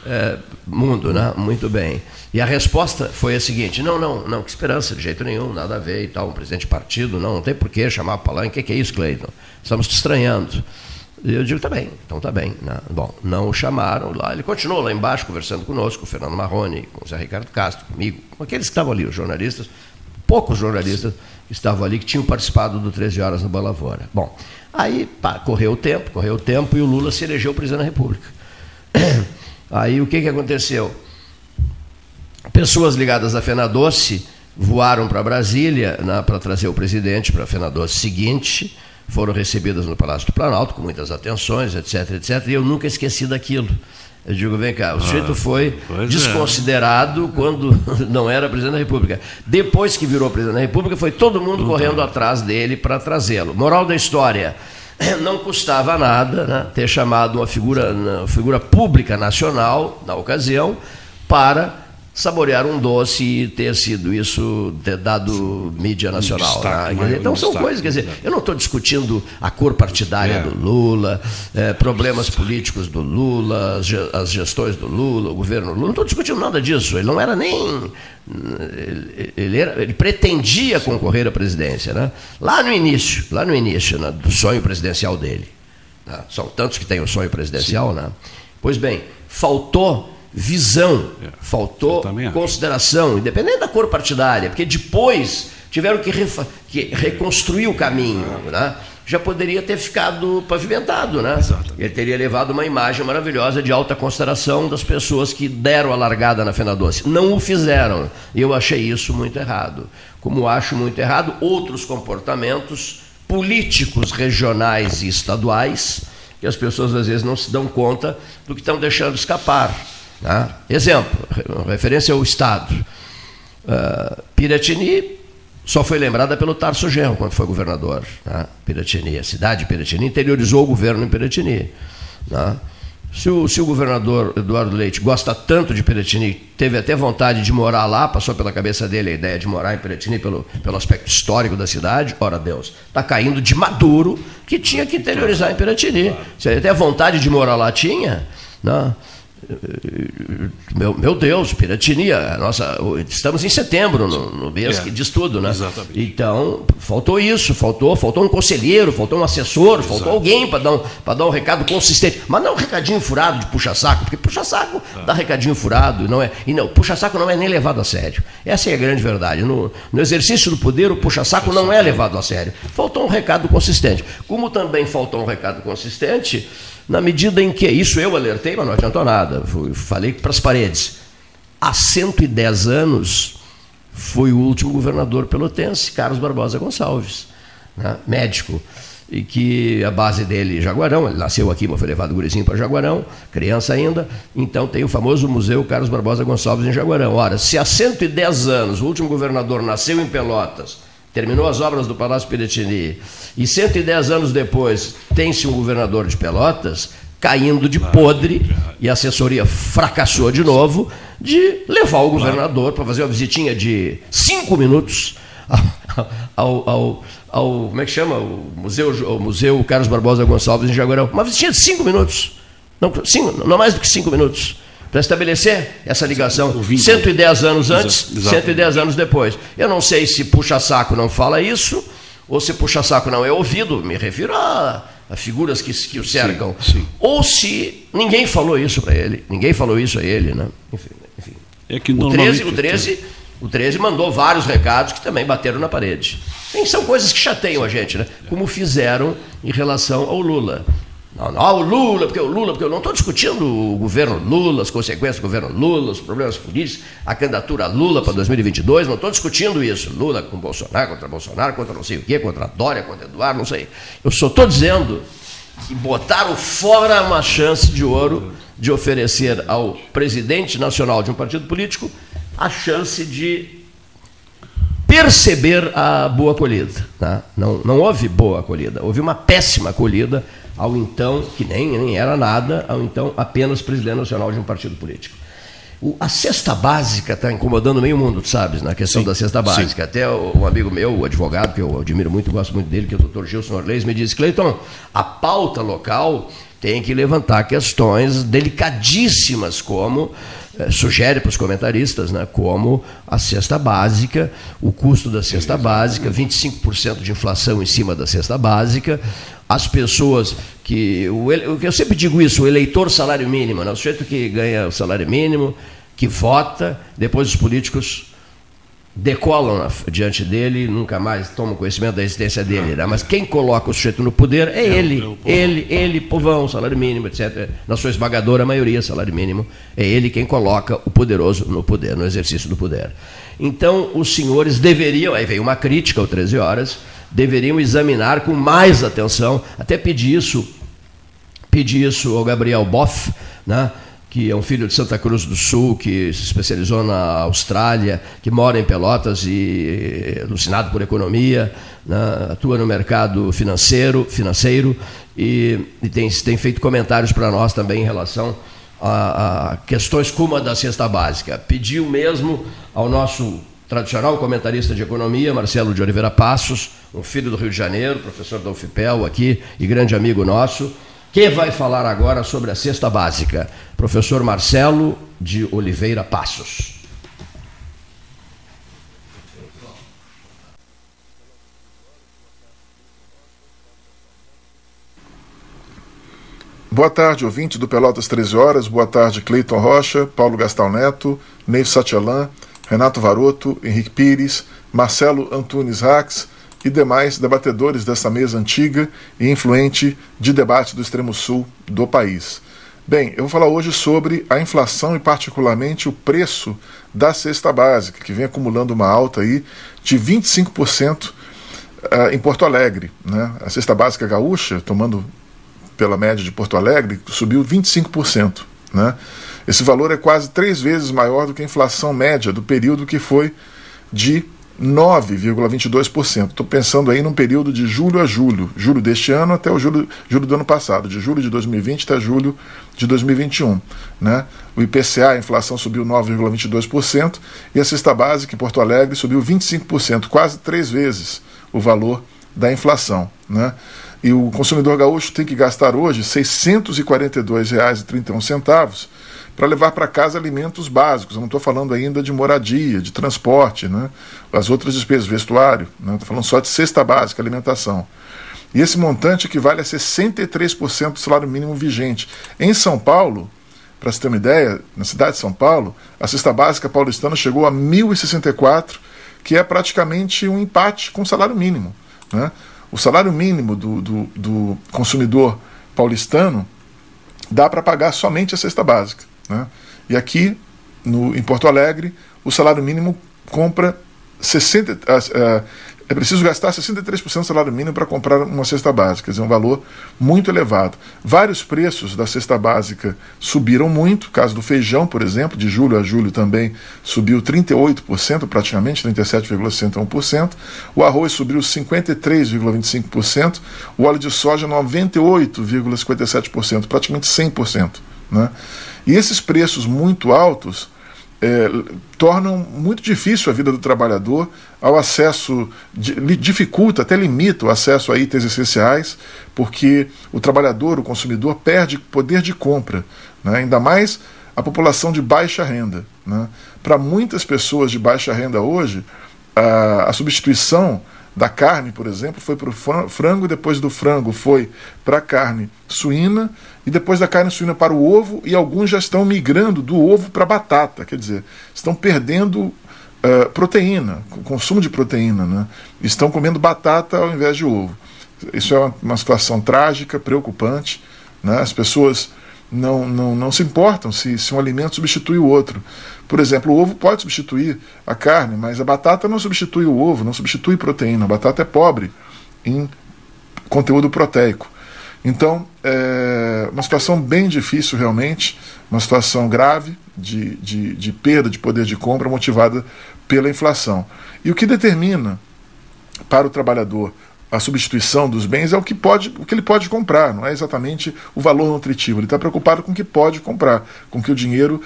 é, mundo, né? Muito bem. E a resposta foi a seguinte: não, não, não, que esperança, de jeito nenhum, nada a ver e tal, um presidente de partido, não, não tem por que chamar palanque, o que, que é isso, Cleiton? Estamos te estranhando. E eu digo, tá bem, então tá bem. né? Bom, não o chamaram lá, ele continuou lá embaixo conversando conosco, com o Fernando Marrone, com o Zé Ricardo Castro, comigo, com aqueles que estavam ali, os jornalistas, poucos jornalistas que estavam ali que tinham participado do 13 Horas no Balavora. Bom, aí pá, correu o tempo, correu o tempo e o Lula se elegeu presidente da República. Aí o que, que aconteceu? Pessoas ligadas à Fenadoce voaram para Brasília para trazer o presidente para a Fenadoce seguinte, foram recebidas no Palácio do Planalto com muitas atenções, etc, etc, e eu nunca esqueci daquilo. Eu digo, vem cá, o sujeito Ah, foi é. desconsiderado quando não era presidente da República. Depois que virou presidente da República, foi todo mundo correndo atrás dele para trazê-lo. Moral da história, não custava nada né, ter chamado uma figura, uma figura pública nacional, na ocasião, para saborear um doce e ter sido isso, ter dado mídia nacional. destaque, né? Maior dizer, então são destaque, coisas, quer dizer, eu não estou discutindo a cor partidária É. do Lula, eh, problemas políticos do Lula, as ge- as gestões do Lula, o governo Lula, não estou discutindo nada disso. Ele não era nem. Ele, era- ele pretendia concorrer à presidência, né? Lá no início, lá no início, né, do sonho presidencial dele. né? São tantos que têm o sonho presidencial, né? Pois bem, faltou visão, faltou consideração, independente da cor partidária, porque depois tiveram que, que reconstruir o caminho, né? já poderia ter ficado pavimentado, né? Exatamente. Ele teria levado uma imagem maravilhosa de alta consideração das pessoas que deram a largada na Fena Doce. Não o fizeram. Eu achei isso muito errado. Como acho muito errado outros comportamentos políticos regionais e estaduais que as pessoas às vezes não se dão conta do que estão deixando escapar. Né? Exemplo, referência ao Estado. Uh, Piratini só foi lembrada pelo Tarso Genro quando foi governador. Né? Piratini, a cidade de Piratini interiorizou o governo em Piratini. Né? Se o, se o, governador Eduardo Leite gosta tanto de Piratini, teve até vontade de morar lá, passou pela cabeça dele a ideia de morar em Piratini pelo, pelo aspecto histórico da cidade, ora Deus, está caindo de maduro que tinha que interiorizar em Piratini. Se ele até vontade de morar lá tinha, não. Meu, meu Deus, Piratinia, nossa, estamos em setembro, no, no mês é, que diz tudo, né? Exatamente. Então, faltou isso, faltou, faltou um conselheiro, faltou um assessor, Exato. faltou alguém para dar, um, dar um recado consistente. Mas não um recadinho furado de puxa-saco, porque puxa-saco é. dá recadinho furado, não é. E não, puxa-saco não é nem levado a sério. Essa é a grande verdade. No, no exercício do poder, o puxa-saco puxa não é levado a sério. Faltou um recado consistente. Como também faltou um recado consistente na medida em que, isso eu alertei, mas não adiantou nada, falei para as paredes. Há 110 anos foi o último governador pelotense, Carlos Barbosa Gonçalves, né, médico, e que a base dele, Jaguarão, ele nasceu aqui, mas foi levado gurizinho para Jaguarão, criança ainda, então tem o famoso Museu Carlos Barbosa Gonçalves em Jaguarão. Ora, se há 110 anos o último governador nasceu em Pelotas, terminou as obras do Palácio Piratini, e 110 anos depois tem-se um governador de Pelotas caindo de podre, e a assessoria fracassou de novo, de levar o governador para fazer uma visitinha de cinco minutos ao, ao, ao, como é que chama? O Museu, o Museu Carlos Barbosa Gonçalves em Jaguarão. Uma visitinha de cinco minutos. Não, cinco, não mais do que cinco minutos para estabelecer essa ligação 110 anos antes, Exato. 110 anos depois. Eu não sei se puxa-saco não fala isso, ou se puxa-saco não é ouvido, me refiro a, a figuras que, que o cercam, sim, sim. ou se ninguém falou isso para ele, ninguém falou isso a ele. Né? Enfim, enfim. É que o, 13, o, 13, o 13 mandou vários recados que também bateram na parede. E são coisas que chateiam a gente, né? como fizeram em relação ao Lula. Não, não, ah, o Lula, porque o Lula, porque eu não estou discutindo o governo Lula, as consequências do governo Lula, os problemas políticos, a candidatura Lula para 2022, não estou discutindo isso. Lula com Bolsonaro, contra Bolsonaro, contra não sei o quê, contra Dória, contra Eduardo, não sei. Eu só estou dizendo que botaram fora uma chance de ouro de oferecer ao presidente nacional de um partido político a chance de perceber a boa acolhida. Tá? Não, não houve boa acolhida, houve uma péssima acolhida ao então, que nem, nem era nada, ao então apenas presidente nacional de um partido político. O, a cesta básica está incomodando meio mundo, tu sabes, na questão sim, da cesta básica. Sim. Até um amigo meu, o advogado, que eu admiro muito, gosto muito dele, que é o doutor Gilson Orleis, me disse, Cleiton, a pauta local tem que levantar questões delicadíssimas, como eh, sugere para os comentaristas, né, como a cesta básica, o custo da cesta básica, 25% de inflação em cima da cesta básica, as pessoas que. O, eu sempre digo isso, o eleitor salário mínimo, né? o sujeito que ganha o salário mínimo, que vota, depois os políticos decolam diante dele, nunca mais tomam conhecimento da existência dele. Né? Mas quem coloca o sujeito no poder é, é ele, é ele, ele, povão, salário mínimo, etc. Na sua esmagadora maioria, salário mínimo. É ele quem coloca o poderoso no poder, no exercício do poder. Então, os senhores deveriam, aí veio uma crítica ao 13 horas, deveriam examinar com mais atenção, até pedir isso, pedir isso ao Gabriel Boff, né? que é um filho de Santa Cruz do Sul, que se especializou na Austrália, que mora em Pelotas e alucinado por economia, né? atua no mercado financeiro, financeiro e, e tem, tem feito comentários para nós também em relação a, a, questões como a da cesta básica. Pediu mesmo ao nosso tradicional comentarista de economia, Marcelo de Oliveira Passos, um filho do Rio de Janeiro, professor da UFPEL aqui e grande amigo nosso, que vai falar agora sobre a cesta básica. Professor Marcelo de Oliveira Passos. Boa tarde, ouvinte do Pelotas 13 Horas. Boa tarde, Cleiton Rocha, Paulo Gastal Neto, Neif Satchelan, Renato Varoto, Henrique Pires, Marcelo Antunes Rax e demais debatedores dessa mesa antiga e influente de debate do extremo sul do país. Bem, eu vou falar hoje sobre a inflação e particularmente o preço da cesta básica, que vem acumulando uma alta aí de 25% eh, em Porto Alegre. Né? A cesta básica gaúcha, tomando pela média de Porto Alegre, subiu 25%. Né? Esse valor é quase três vezes maior do que a inflação média do período que foi de 9,22%. Estou pensando aí num período de julho a julho, julho deste ano até o julho, julho do ano passado, de julho de 2020 até julho de 2021. Né? O IPCA, a inflação subiu 9,22% e a cesta básica em Porto Alegre subiu 25%, quase três vezes o valor da inflação. Né? E o consumidor gaúcho tem que gastar hoje R$ 642,31 para levar para casa alimentos básicos. Eu não estou falando ainda de moradia, de transporte, né? as outras despesas, vestuário. Estou né? falando só de cesta básica, alimentação. E esse montante equivale a 63% do salário mínimo vigente. Em São Paulo, para você ter uma ideia, na cidade de São Paulo, a cesta básica paulistana chegou a 1.064, que é praticamente um empate com o salário mínimo. Né? O salário mínimo do, do, do consumidor paulistano dá para pagar somente a cesta básica. Né? E aqui, no, em Porto Alegre, o salário mínimo compra 60. Uh, uh, é preciso gastar 63% do salário mínimo para comprar uma cesta básica, quer dizer, um valor muito elevado. Vários preços da cesta básica subiram muito, caso do feijão, por exemplo, de julho a julho também subiu 38%, praticamente 37,61%. O arroz subiu 53,25%, o óleo de soja 98,57%, praticamente 100%. Né? E esses preços muito altos é, tornam muito difícil a vida do trabalhador ao acesso, dificulta, até limita o acesso a itens essenciais, porque o trabalhador, o consumidor, perde poder de compra, né? ainda mais a população de baixa renda. Né? Para muitas pessoas de baixa renda hoje, a, a substituição da carne, por exemplo, foi para o frango, depois do frango foi para a carne suína, e depois da carne suína para o ovo, e alguns já estão migrando do ovo para a batata, quer dizer, estão perdendo uh, proteína, consumo de proteína, né? estão comendo batata ao invés de ovo. Isso é uma, uma situação trágica, preocupante, né? as pessoas não, não, não se importam se, se um alimento substitui o outro. Por exemplo, o ovo pode substituir a carne, mas a batata não substitui o ovo, não substitui proteína. A batata é pobre em conteúdo proteico. Então, é uma situação bem difícil realmente, uma situação grave de, de, de perda de poder de compra motivada pela inflação. E o que determina para o trabalhador a substituição dos bens é o que, pode, o que ele pode comprar, não é exatamente o valor nutritivo. Ele está preocupado com o que pode comprar, com o que o dinheiro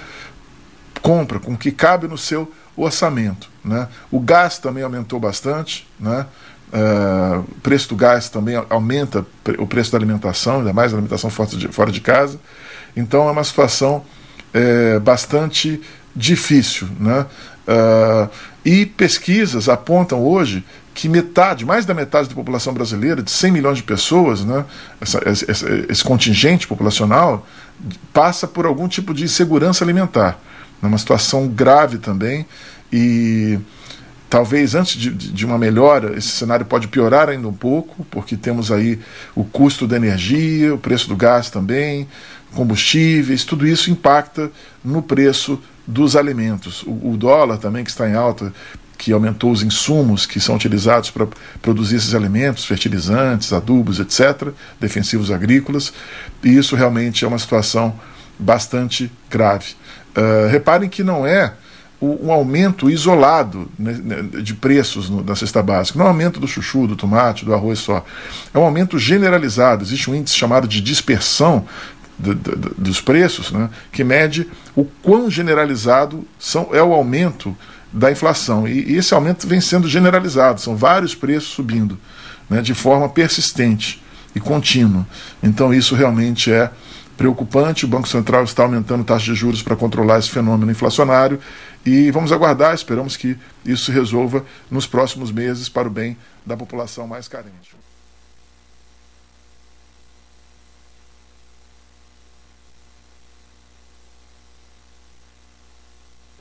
compra, com o que cabe no seu orçamento. Né? O gás também aumentou bastante, né? Uh, o preço do gás também aumenta o preço da alimentação, ainda mais a alimentação fora de, fora de casa. Então é uma situação é, bastante difícil. Né? Uh, e pesquisas apontam hoje que metade, mais da metade da população brasileira, de 100 milhões de pessoas, né, essa, esse, esse, contingente populacional, passa por algum tipo de insegurança alimentar. É uma situação grave também e talvez antes de, de, uma melhora, esse cenário pode piorar ainda um pouco, porque temos aí o custo da energia, o preço do gás também, combustíveis, tudo isso impacta no preço dos alimentos. O, o dólar também, que está em alta, que aumentou os insumos que são utilizados para produzir esses alimentos, fertilizantes, adubos, etc., defensivos agrícolas, e isso realmente é uma situação bastante grave. Uh, reparem que não é um aumento isolado né, né, de preços na cesta básica, não é um aumento do chuchu, do tomate, do arroz só. É um aumento generalizado. Existe um índice chamado de dispersão dos preços, né, que mede o quão generalizado são, é o aumento da inflação. E, e esse aumento vem sendo generalizado, são vários preços subindo né, de forma persistente e contínua. Então, isso realmente é preocupante. O Banco Central está aumentando taxas de juros para controlar esse fenômeno inflacionário e vamos aguardar, esperamos que isso se resolva nos próximos meses para o bem da população mais carente.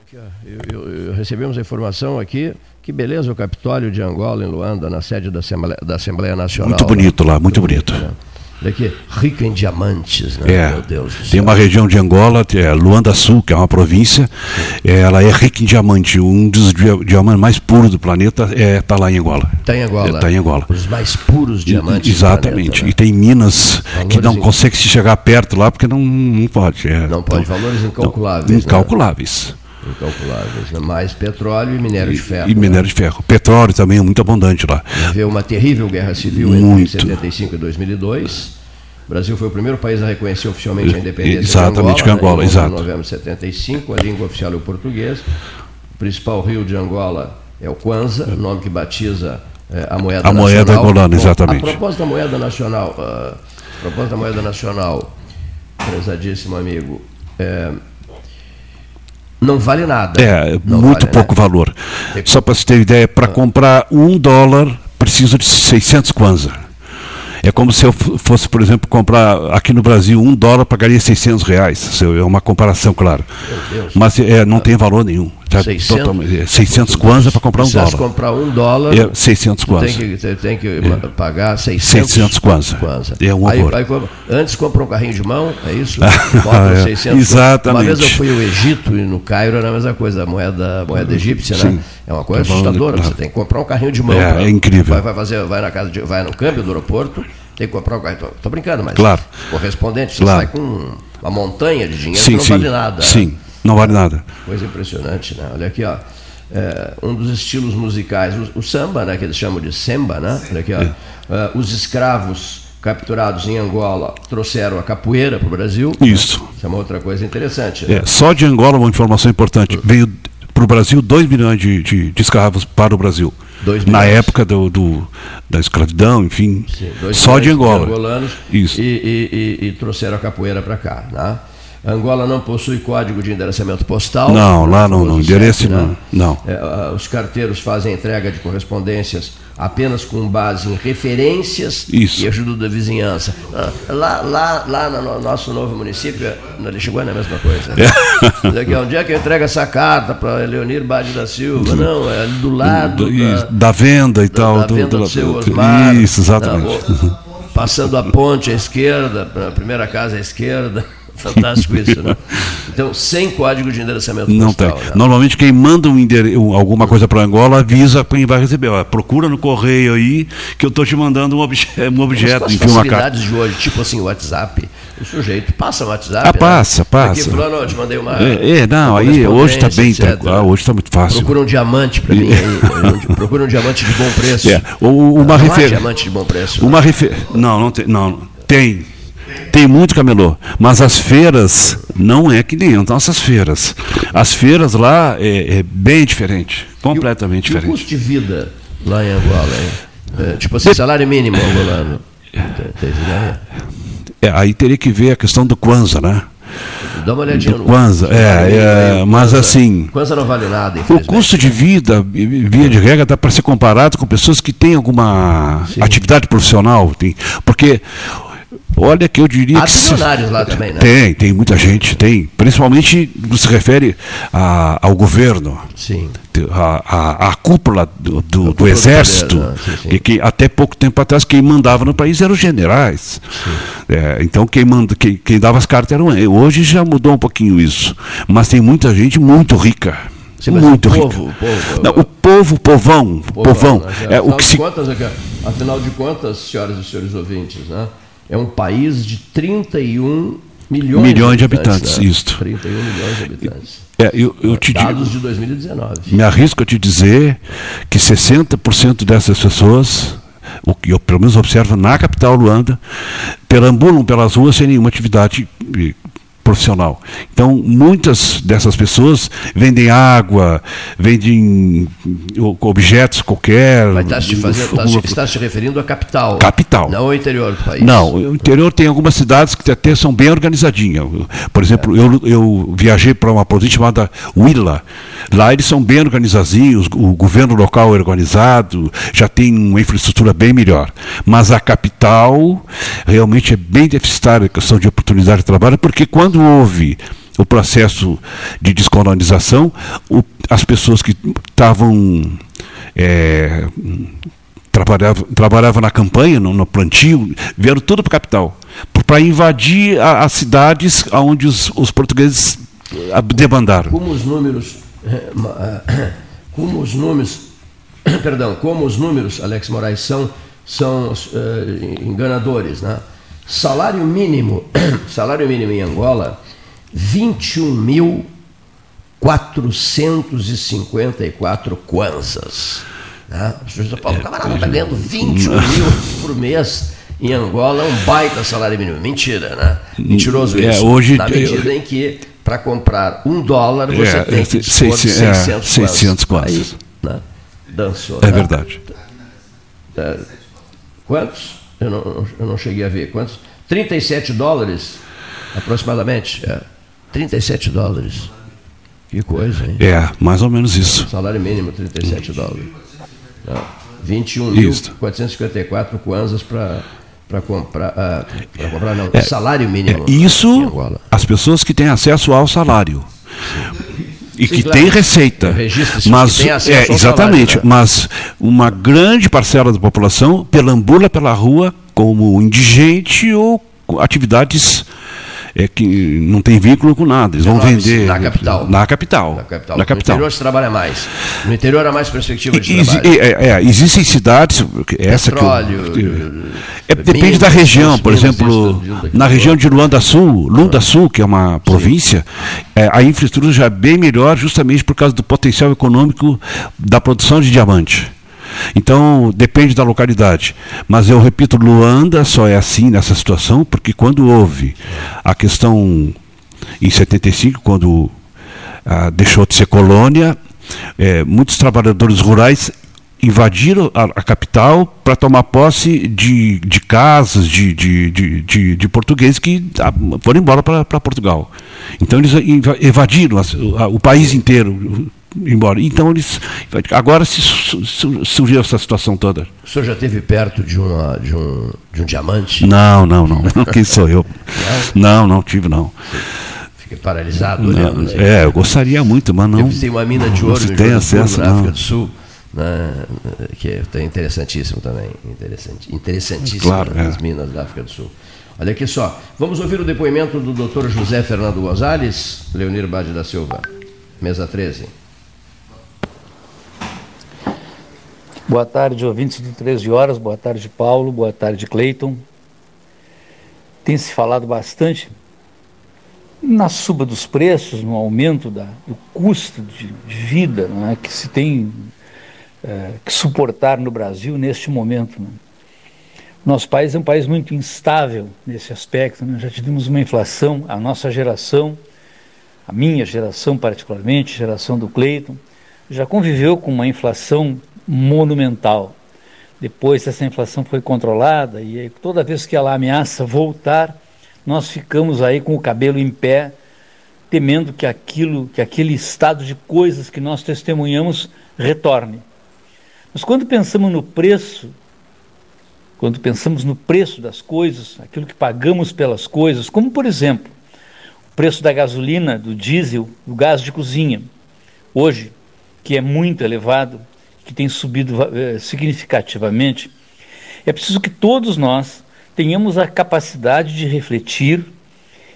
Aqui, eu, eu, eu recebemos a informação aqui. Que beleza o Capitólio de Angola, em Luanda, na sede da Assembleia, da Assembleia Nacional. Muito bonito lá, muito bonito. Né? Daqui, rico em diamantes, né? É, Meu Deus do céu. Tem uma região de Angola, é Luanda Sul, que é uma província, é, ela é rica em diamante. Um dos diamantes mais puros do planeta está é, tá lá em Angola. Está em Angola. Está é, em Angola. Os mais puros diamantes. E, exatamente. Planeta, né? E tem minas valores que não in... consegue se chegar perto lá porque não, não pode. É, não pode, então, valores incalculáveis. Não, incalculáveis. Né? Incalculáveis. Né? Mais petróleo e minério de ferro. E, né? minério de ferro. Petróleo também é muito abundante lá. Havia uma terrível guerra civil muito. entre 75 e 2002. O Brasil foi o primeiro país a reconhecer oficialmente a independência Exatamente, de Angola. Angola né? exato. Em novembro de 75, a língua oficial é o português. O principal rio de Angola é o Kwanza, o nome que batiza é, a moeda a nacional. A moeda angolana, exatamente. A propósito da moeda nacional, uh, a propósito da moeda nacional, prezadíssimo amigo, é, não vale nada. É, não muito vale, pouco né? valor. Só para você ter ideia, para comprar um dólar, preciso de 600 kwanza. É como se eu fosse, por exemplo, comprar aqui no Brasil um dólar, pagaria 600 reais. É uma comparação, claro. Mas é, não tem valor nenhum. Tá 600, totalmente, 600 kwanza para comprar um dólar. Se comprar um dólar, é 600 kwanza. Tem que, você tem que é. pagar 600, 600 kwanza. kwanza. É um aí, aí, antes compra um carrinho de mão, é isso? Bota é, 600 Exatamente. Uma vez eu fui ao Egito e no Cairo era a mesma coisa, a moeda, a moeda egípcia, né? Sim. né? É uma coisa tá assustadora. Você tem que comprar um carrinho de mão. É, pra, é incrível. Vai, vai, fazer, vai na casa de, vai no câmbio do aeroporto, tem que comprar um carrinho. Estou brincando, mas claro. correspondente, você claro. sai com uma montanha de dinheiro sim, que não sim, vale nada. Sim. Né? Não vale nada. Coisa impressionante, né? Olha aqui, ó. É, um dos estilos musicais, o, o, samba, né, que eles chamam de samba, né? Olha aqui, ó. É. Uh, os escravos capturados em Angola trouxeram a capoeira para o Brasil. Isso. Né? Isso é uma outra coisa interessante. Né? É, só de Angola, uma informação importante. Veio para o Brasil 2 milhões de, de, de, escravos para o Brasil. Na época do, do, da escravidão, enfim. Sim, só de Angola. Angolanos, Isso. E, e, e, e trouxeram a capoeira para cá. Né? Angola não possui código de endereçamento postal. Não, lá não, não. Endereço né? não. É, os carteiros fazem entrega de correspondências apenas com base em referências Isso. e ajuda da vizinhança. Ah, lá, lá, lá no nosso novo município, na Lixiguana é a mesma coisa. É. Daqui a um dia que eu entrego essa carta para Leonir Bade da Silva, não, é do lado da, da venda e da, tal. Da do, venda do, do seu Osmar. Isso, exatamente. passando a ponte à esquerda, a primeira casa à esquerda. Fantástico isso, né? Então, sem código de endereçamento Não postal. tem. Né? Normalmente quem manda um alguma coisa para Angola avisa quem vai receber. Ó, procura no correio aí que eu estou te mandando um, obje... um objeto, Mas, enfim, uma carta. de hoje, tipo assim, WhatsApp, o sujeito passa o WhatsApp. Ah, passa, né? passa. Aqui, fulano, eu te mandei uma. É, é não, aí hoje está bem, tá, ah, hoje está muito fácil. Procura um diamante para mim aí. procura um diamante de bom preço. É, uma refer... diamante de bom preço. Uma refer... Não, não tem. Não, tem. Tem muito camelô, mas as feiras não é que nem as nossas feiras. As feiras lá é, é bem diferente, completamente e o, diferente. E o custo de vida lá em Angola? É, tipo assim, salário mínimo angolano. É, aí teria que ver a questão do Kwanza, né? Dá uma olhadinha do Kwanza, é, é, mas assim. Kwanza não vale nada. O custo de vida, via de regra, dá para ser comparado com pessoas que têm alguma Sim. atividade profissional. Tem, porque Olha que eu diria Há que. Se... lá também, né? Tem, tem muita gente, tem. Principalmente se refere a, ao governo. Sim. A, a, a cúpula do, do, do exército. Poder, né? sim, sim. E que até pouco tempo atrás quem mandava no país eram os generais. É, então quem, manda, quem, quem dava as cartas eram. Hoje já mudou um pouquinho isso. Mas tem muita gente muito rica. Sim, muito o rica. Povo, o povo, Não, o povo, povão, povão. povão né? é, o que se... contas, afinal de contas, senhoras e senhores ouvintes, né? É um país de 31 milhões, milhões de habitantes. Né? Isto. 31 milhões de habitantes. É, eu, eu te Dados de 2019. Me arrisco a te dizer que 60% dessas pessoas, o que eu pelo menos observo na capital Luanda, perambulam pelas ruas sem nenhuma atividade profissional. Então, muitas dessas pessoas vendem água, vendem objetos qualquer. Mas está se, fazendo, está se referindo à capital. Capital. Não ao interior do país. Não, o interior tem algumas cidades que até são bem organizadinhas. Por exemplo, é. eu, eu viajei para uma província chamada Huila. Lá eles são bem organizadinhos, o governo local é organizado, já tem uma infraestrutura bem melhor. Mas a capital realmente é bem deficitária a questão de oportunidade de trabalho, porque quando houve o processo de descolonização, o, as pessoas que estavam é, trabalhavam trabalhava na campanha, no, no, plantio, vieram tudo para a capital, para invadir as cidades onde os, os portugueses debandaram. Como os números, como os números, perdão, como os números, Alex Moraes, são, são uh, enganadores, né? Salário mínimo, salário mínimo em Angola, 21.454 kwanzas. Né? O Paulo, camarada está ganhando 21 mil por mês em Angola, é um baita salário mínimo. Mentira, né? Mentiroso é, isso. Hoje, na medida em que, para comprar um dólar, você é, tem que dispor de 600, 600 quase. Aí, né? Dançou. É né? verdade. É, quantos? Eu não, eu não cheguei a ver. Quantos? 37 dólares, aproximadamente. É. 37 dólares. Que coisa, hein? É, mais ou menos isso. Salário mínimo, 37 dólares. 21.454 kwanzas para para comprar, uh, para comprar não, é, salário mínimo. É, isso, as pessoas que têm acesso ao salário. E Sim, que claro. tem receita. Registra-se Mas, que tem é, exatamente. salário, né? Mas uma grande parcela da população perambula pela rua como indigente ou com atividades é, que não tem vínculo com nada. Eles vão vender. na capital. Na capital. Na capital. Na No capital. interior se trabalha mais. No interior há mais perspectiva de trabalho. é, é, existem cidades, essa Petróleo, que, eu, é, depende minas, da região, por exemplo, na região de Luanda Sul, Lunda Sul, que é uma província, é, a infraestrutura já é bem melhor justamente por causa do potencial econômico da produção de diamante. Então, depende da localidade. Mas eu repito, Luanda só é assim nessa situação, porque quando houve a questão em 75, quando ah, deixou de ser colônia, eh, muitos trabalhadores rurais invadiram a, a capital para tomar posse de, de casas de, de, de, de, portugueses que ah, foram embora para Portugal. Então eles inva- evadiram as- o, a- o país inteiro embora. Então eles agora se su- su- surgiu essa situação toda. O senhor já esteve perto de, uma, de, um, de um diamante? Não, não, não. Quem sou eu? Não, não tive não. Fiquei paralisado Não, olhando. assim. é, eu gostaria muito, mas não. Eu visitei uma mina de não ouro se em tem acesso, na não. África do Sul, né, que é é interessantíssimo também. Interessante, interessantíssimo Claro, é. as minas da África do Sul. Olha aqui só, vamos ouvir o depoimento do Dr. José Fernando Gonzalez, Leonir Bade da Silva, mesa 13. Boa tarde, ouvintes do 13 Horas. Boa tarde, Paulo. Boa tarde, Cleiton. Tem se falado bastante na suba dos preços, no aumento da, do custo de, de vida né, que se tem eh, que suportar no Brasil neste momento. Né. Nosso país é um país muito instável nesse aspecto. Né. Já tivemos uma inflação, a nossa geração, a minha geração particularmente, geração do Cleiton, já conviveu com uma inflação monumental. Depois essa inflação foi controlada e toda vez que ela ameaça voltar, nós ficamos aí com o cabelo em pé, temendo que aquilo, que aquele estado de coisas que nós testemunhamos retorne. Mas quando pensamos no preço, quando pensamos no preço das coisas, aquilo que pagamos pelas coisas, como por exemplo, o preço da gasolina, do diesel, do gás de cozinha, hoje, que é muito elevado, que tem subido eh, significativamente, é preciso que todos nós tenhamos a capacidade de refletir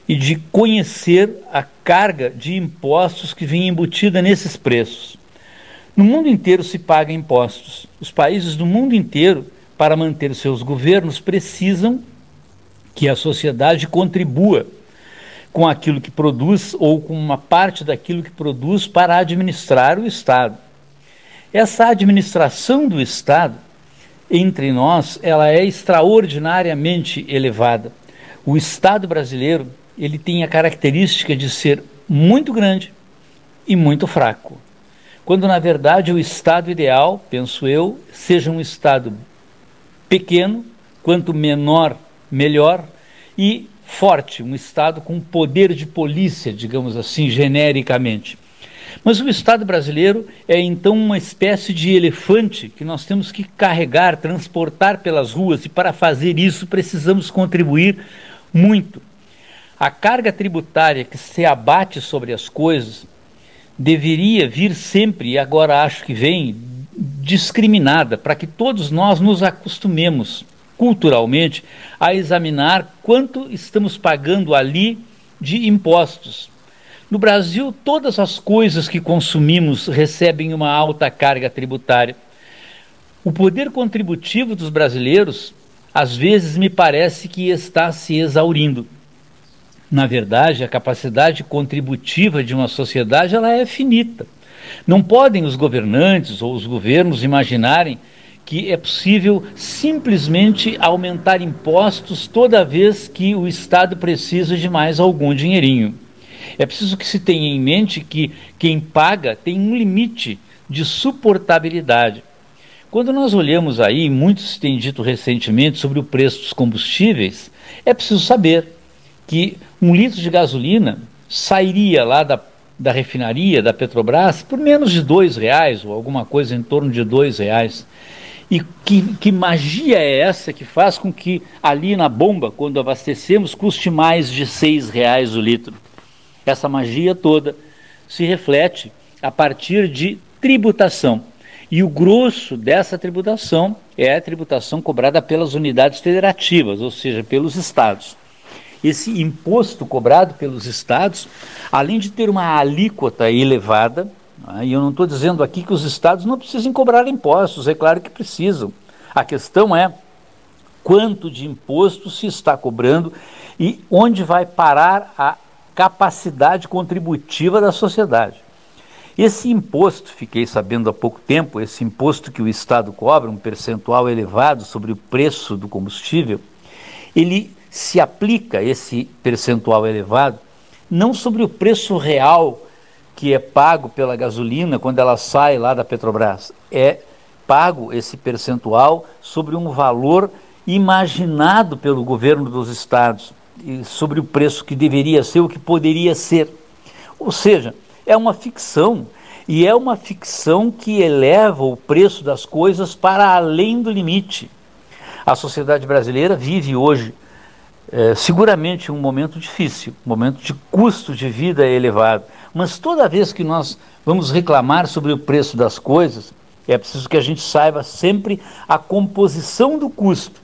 e de conhecer a carga de impostos que vem embutida nesses preços. No mundo inteiro se paga impostos. Os países do mundo inteiro, para manter seus governos, precisam que a sociedade contribua com aquilo que produz ou com uma parte daquilo que produz para administrar o Estado. Essa administração do Estado entre nós, ela é extraordinariamente elevada. O Estado brasileiro, ele tem a característica de ser muito grande e muito fraco. Quando na verdade o estado ideal, penso eu, seja um estado pequeno, quanto menor, melhor, e forte, um estado com poder de polícia, digamos assim, genericamente. Mas o Estado brasileiro é então uma espécie de elefante que nós temos que carregar, transportar pelas ruas, e para fazer isso precisamos contribuir muito. A carga tributária que se abate sobre as coisas deveria vir sempre, e agora acho que vem, discriminada, para que todos nós nos acostumemos culturalmente a examinar quanto estamos pagando ali de impostos. No Brasil, todas as coisas que consumimos recebem uma alta carga tributária. O poder contributivo dos brasileiros, às vezes, me parece que está se exaurindo. Na verdade, a capacidade contributiva de uma sociedade ela é finita. Não podem os governantes ou os governos imaginarem que é possível simplesmente aumentar impostos toda vez que o Estado precisa de mais algum dinheirinho. É preciso que se tenha em mente que quem paga tem um limite de suportabilidade. Quando nós olhamos aí, muitos têm dito recentemente sobre o preço dos combustíveis, é preciso saber que um litro de gasolina sairia lá da, da refinaria da Petrobras por menos de dois reais ou alguma coisa em torno de dois reais. E que, que magia é essa que faz com que ali na bomba, quando abastecemos, custe mais de seis reais o litro? Essa magia toda se reflete a partir de tributação. E o grosso dessa tributação é a tributação cobrada pelas unidades federativas, ou seja, pelos estados. Esse imposto cobrado pelos estados, além de ter uma alíquota elevada, né, e eu não estou dizendo aqui que os estados não precisem cobrar impostos, é claro que precisam. A questão é quanto de imposto se está cobrando e onde vai parar a capacidade contributiva da sociedade. Esse imposto, fiquei sabendo há pouco tempo, esse imposto que o Estado cobra, um percentual elevado sobre o preço do combustível, ele se aplica, esse percentual elevado, não sobre o preço real que é pago pela gasolina quando ela sai lá da Petrobras, é pago esse percentual sobre um valor imaginado pelo governo dos estados sobre o preço que deveria ser, o que poderia ser. Ou seja, é uma ficção e é uma ficção que eleva o preço das coisas para além do limite. A sociedade brasileira vive hoje é, seguramente um momento difícil, um momento de custo de vida elevado. Mas toda vez que nós vamos reclamar sobre o preço das coisas, é preciso que a gente saiba sempre a composição do custo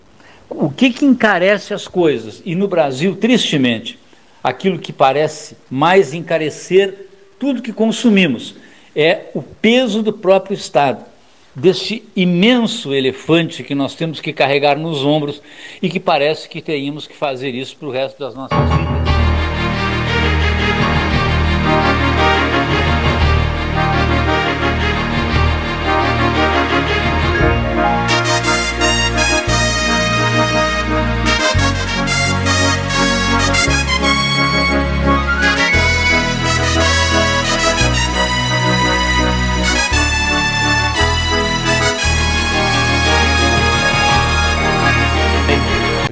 o que, que encarece as coisas? E no Brasil, tristemente, aquilo que parece mais encarecer tudo que consumimos é o peso do próprio Estado, desse imenso elefante que nós temos que carregar nos ombros e que parece que teríamos que fazer isso para o resto das nossas vidas.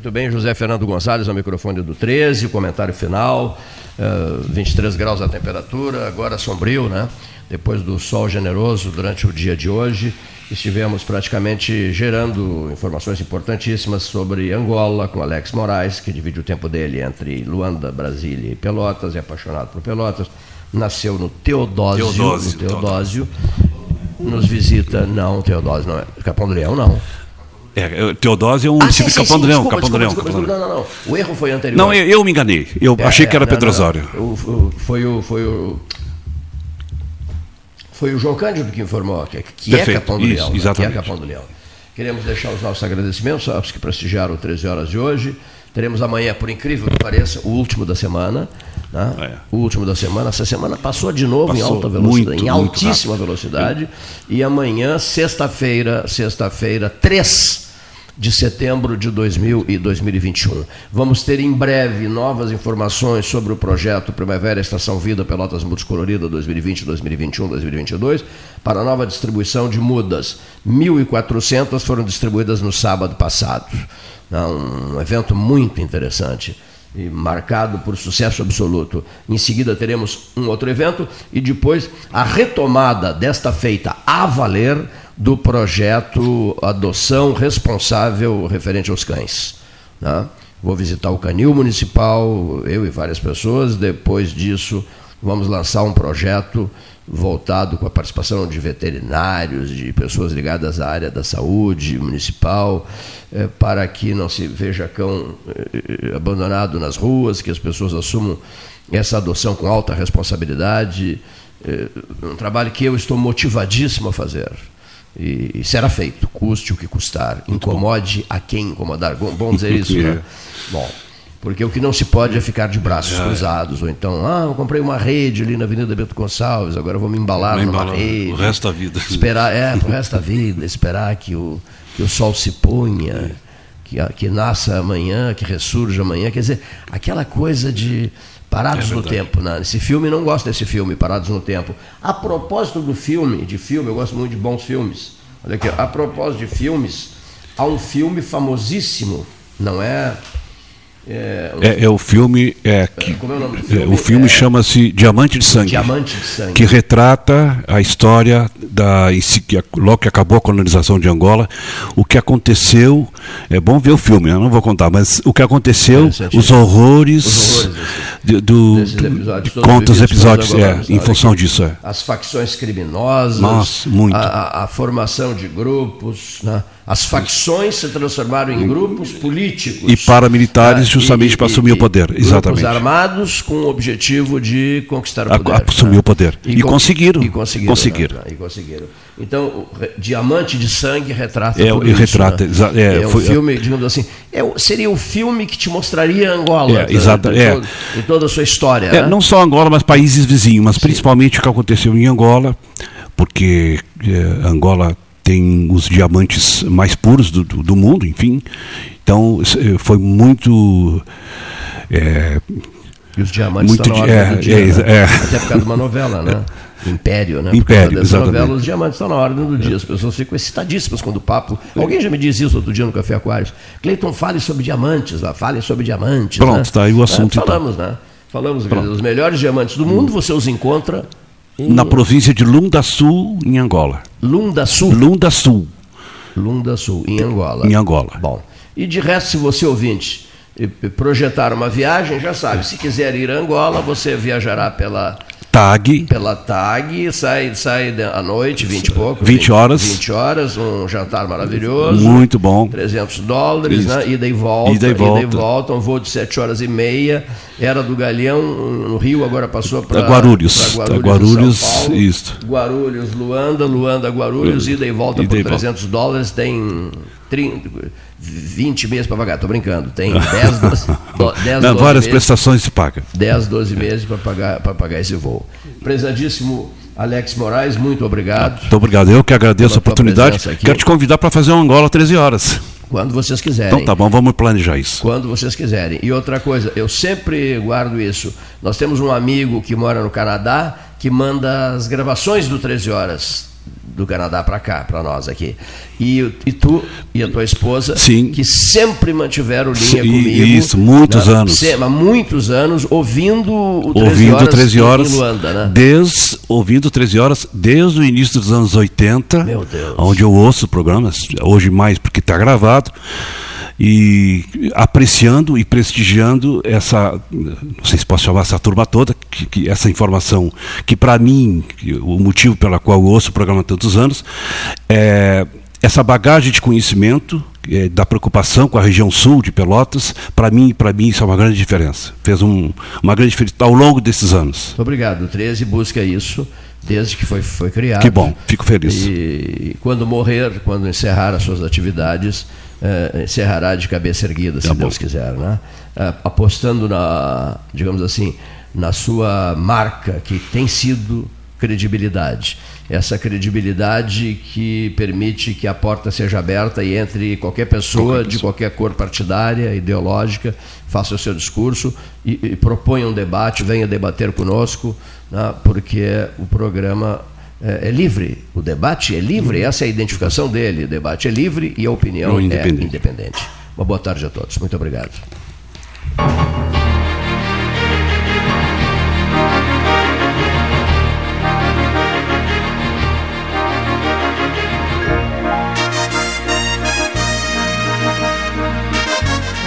Muito bem, José Fernando Gonçalves, ao microfone do 13, comentário final, uh, eh, 23 graus a temperatura, agora sombrio, né? Depois do sol generoso durante o dia de hoje, estivemos praticamente gerando informações importantíssimas sobre Angola com Alex Moraes, que divide o tempo dele entre Luanda, Brasília e Pelotas, é apaixonado por Pelotas, nasceu no Teodósio, Teodósio no Teodósio, nos visita, não, Teodósio não é, Capão do Leão não, é, Teodósio é um ah, município de Capão do Leão. Capão do Leão. Não, não, não. O erro foi anterior. Não, eu, eu me enganei. Eu é, achei que era é, Pedrosório. Foi o, foi o. Foi o João Cândido que informou que, que é Capão do Isso, Leão. Exatamente. Né? É Capão do Leão. Queremos deixar os nossos agradecimentos aos que prestigiaram o 13 horas de hoje. Teremos amanhã, por incrível que pareça, o último da semana. Né? É. O último da semana. Essa semana passou de novo passou em alta velocidade, muito, em altíssima velocidade. E amanhã, sexta-feira, sexta-feira, 3 de setembro de 2000 e 2021. Vamos ter em breve novas informações sobre o projeto Primavera Estação Vida Pelotas Multicolorida 2020, 2021, 2022 para a nova distribuição de mudas. 1.400 foram distribuídas no sábado passado. Um evento muito interessante e marcado por sucesso absoluto. Em seguida teremos um outro evento e depois a retomada desta feita a valer do projeto Adoção Responsável referente aos cães. Né? vou visitar o Canil Municipal, eu e várias pessoas. Depois disso, vamos lançar um projeto voltado com a participação de veterinários, de pessoas ligadas à área da saúde municipal, eh, para que não se veja cão eh, abandonado nas ruas, que as pessoas assumam essa adoção com alta responsabilidade. Eh, um trabalho que eu estou motivadíssimo a fazer. E, será feito, custe o que custar, incomode a quem incomodar. Bom dizer isso, né? Bom, porque o que não se pode é ficar de braços é. cruzados, ou então, ah, eu comprei uma rede ali na Avenida Bento Gonçalves, agora vou me embalar numa rede. O resto da vida. Esperar, é, o resto da vida, esperar que o, que o sol se ponha, que, que nasça amanhã, que ressurja amanhã. Quer dizer, aquela coisa de Parados é no Tempo. Né? Esse filme, não gosto desse filme, Parados no Tempo. A propósito do filme, de filme, eu gosto muito de bons filmes. Olha aqui, a propósito de filmes, há um filme famosíssimo, não é é, é, é, o filme é que é o, filme? É, o filme é chama-se Diamante de Sangue. Diamante de Sangue. Que retrata a história da logo que acabou a colonização de Angola, o que aconteceu. É bom ver o filme, eu não vou contar, mas o que aconteceu, os horrores, os horrores de, do, episódios, conta os episódios, é, em função disso. É. As facções criminosas, Nossa. A, a, a formação de grupos, né? As facções se transformaram em grupos políticos. E paramilitares, ah, justamente e, para assumir e, o poder. Exatamente. Grupos armados com o objetivo de conquistar o poder. assumir né? o poder. E, e conseguiram. E conseguiram. conseguiram. Né? E conseguiram. Então, Diamante de Sangue retrata é, tudo isso. Retrata, né? é, é um foi, filme, digamos assim, é, seria o filme que te mostraria Angola. É, exato, em, é. todo, em toda a sua história. É, né? Não só Angola, mas países vizinhos, mas Sim. principalmente o que aconteceu em Angola, porque é, Angola tem os diamantes mais puros do, do, do mundo, enfim. Então foi muito. É, e os diamantes muito, estão na é, do dia, é, né? é, Até por causa de uma novela, né? Império, né? Império, exatamente. Novela, os diamantes estão na ordem do dia. As pessoas ficam excitadíssimas quando o papo. Alguém já me disse isso outro dia no Café Aquários. Cleiton, fale sobre diamantes lá, fale sobre diamantes. Pronto, está né? aí o assunto. É, falamos, então. né? Falamos, os melhores diamantes do mundo, você os encontra na província de Lunda Sul, em Angola. Lunda Sul? Lunda Sul. Lunda Sul, em Angola. Em Angola. Bom. E de resto, se você ouvinte projetar uma viagem, já sabe, se quiser ir a Angola, você viajará pela TAG. Pela TAG, sai, sai à noite, 20 e pouco. 20, 20 horas. 20 horas, um jantar maravilhoso. Muito bom. 300 dólares, Isso. né? Ida e volta. Ida e volta. Ida e volta, um voo de 7 horas e meia. Era do Galeão, no Rio, agora passou para Guarulhos. Guarulhos, Guarulhos São Paulo. Isso. Guarulhos, Luanda, Luanda, Guarulhos, ida e volta ida por e 300 volta. dólares. Tem 30, 20 meses para pagar, estou brincando. Tem 10, 12, 10 Não, 12 várias meses, prestações se paga. 10, 12 meses para pagar, pagar esse voo. Prezadíssimo Alex Moraes, muito obrigado. Muito obrigado. Eu que agradeço a oportunidade. Quero te convidar para fazer um Angola 13 horas. Quando vocês quiserem. Então tá bom, vamos planejar isso. Quando vocês quiserem. E outra coisa, eu sempre guardo isso. Nós temos um amigo que mora no Canadá que manda as gravações do 13 Horas do Canadá para cá, para nós aqui. E, e tu e a tua esposa, Sim. que sempre mantiveram linha Sim, comigo. Isso, muitos né? anos. Há muitos anos, ouvindo o 13 ouvindo horas, 13 horas em Luanda, né? desde, ouvindo 13 horas desde o início dos anos 80, Meu Deus. onde eu ouço programas, hoje mais porque está gravado e apreciando e prestigiando essa, não sei se posso chamar essa turma toda, que, que essa informação que para mim, o motivo pela qual eu ouço o programa há tantos anos, é essa bagagem de conhecimento é, da preocupação com a região sul de Pelotas, para mim, para mim isso é uma grande diferença. Fez um, uma grande diferença ao longo desses anos. Muito obrigado. O 13 busca isso desde que foi, foi criado. Que bom, fico feliz. E quando morrer, quando encerrar as suas atividades, uh, encerrará de cabeça erguida, se tá Deus quiser, né? Uh, apostando na, digamos assim, na sua marca que tem sido credibilidade. Essa credibilidade que permite que a porta seja aberta e entre qualquer pessoa, qualquer de qualquer cor partidária, ideológica, faça o seu discurso e, e proponha um debate, venha debater conosco, né, porque o programa é, é, livre, o debate é livre, essa é a identificação dele. O debate é livre e a opinião é independente. é independente. Uma boa tarde a todos. Muito obrigado.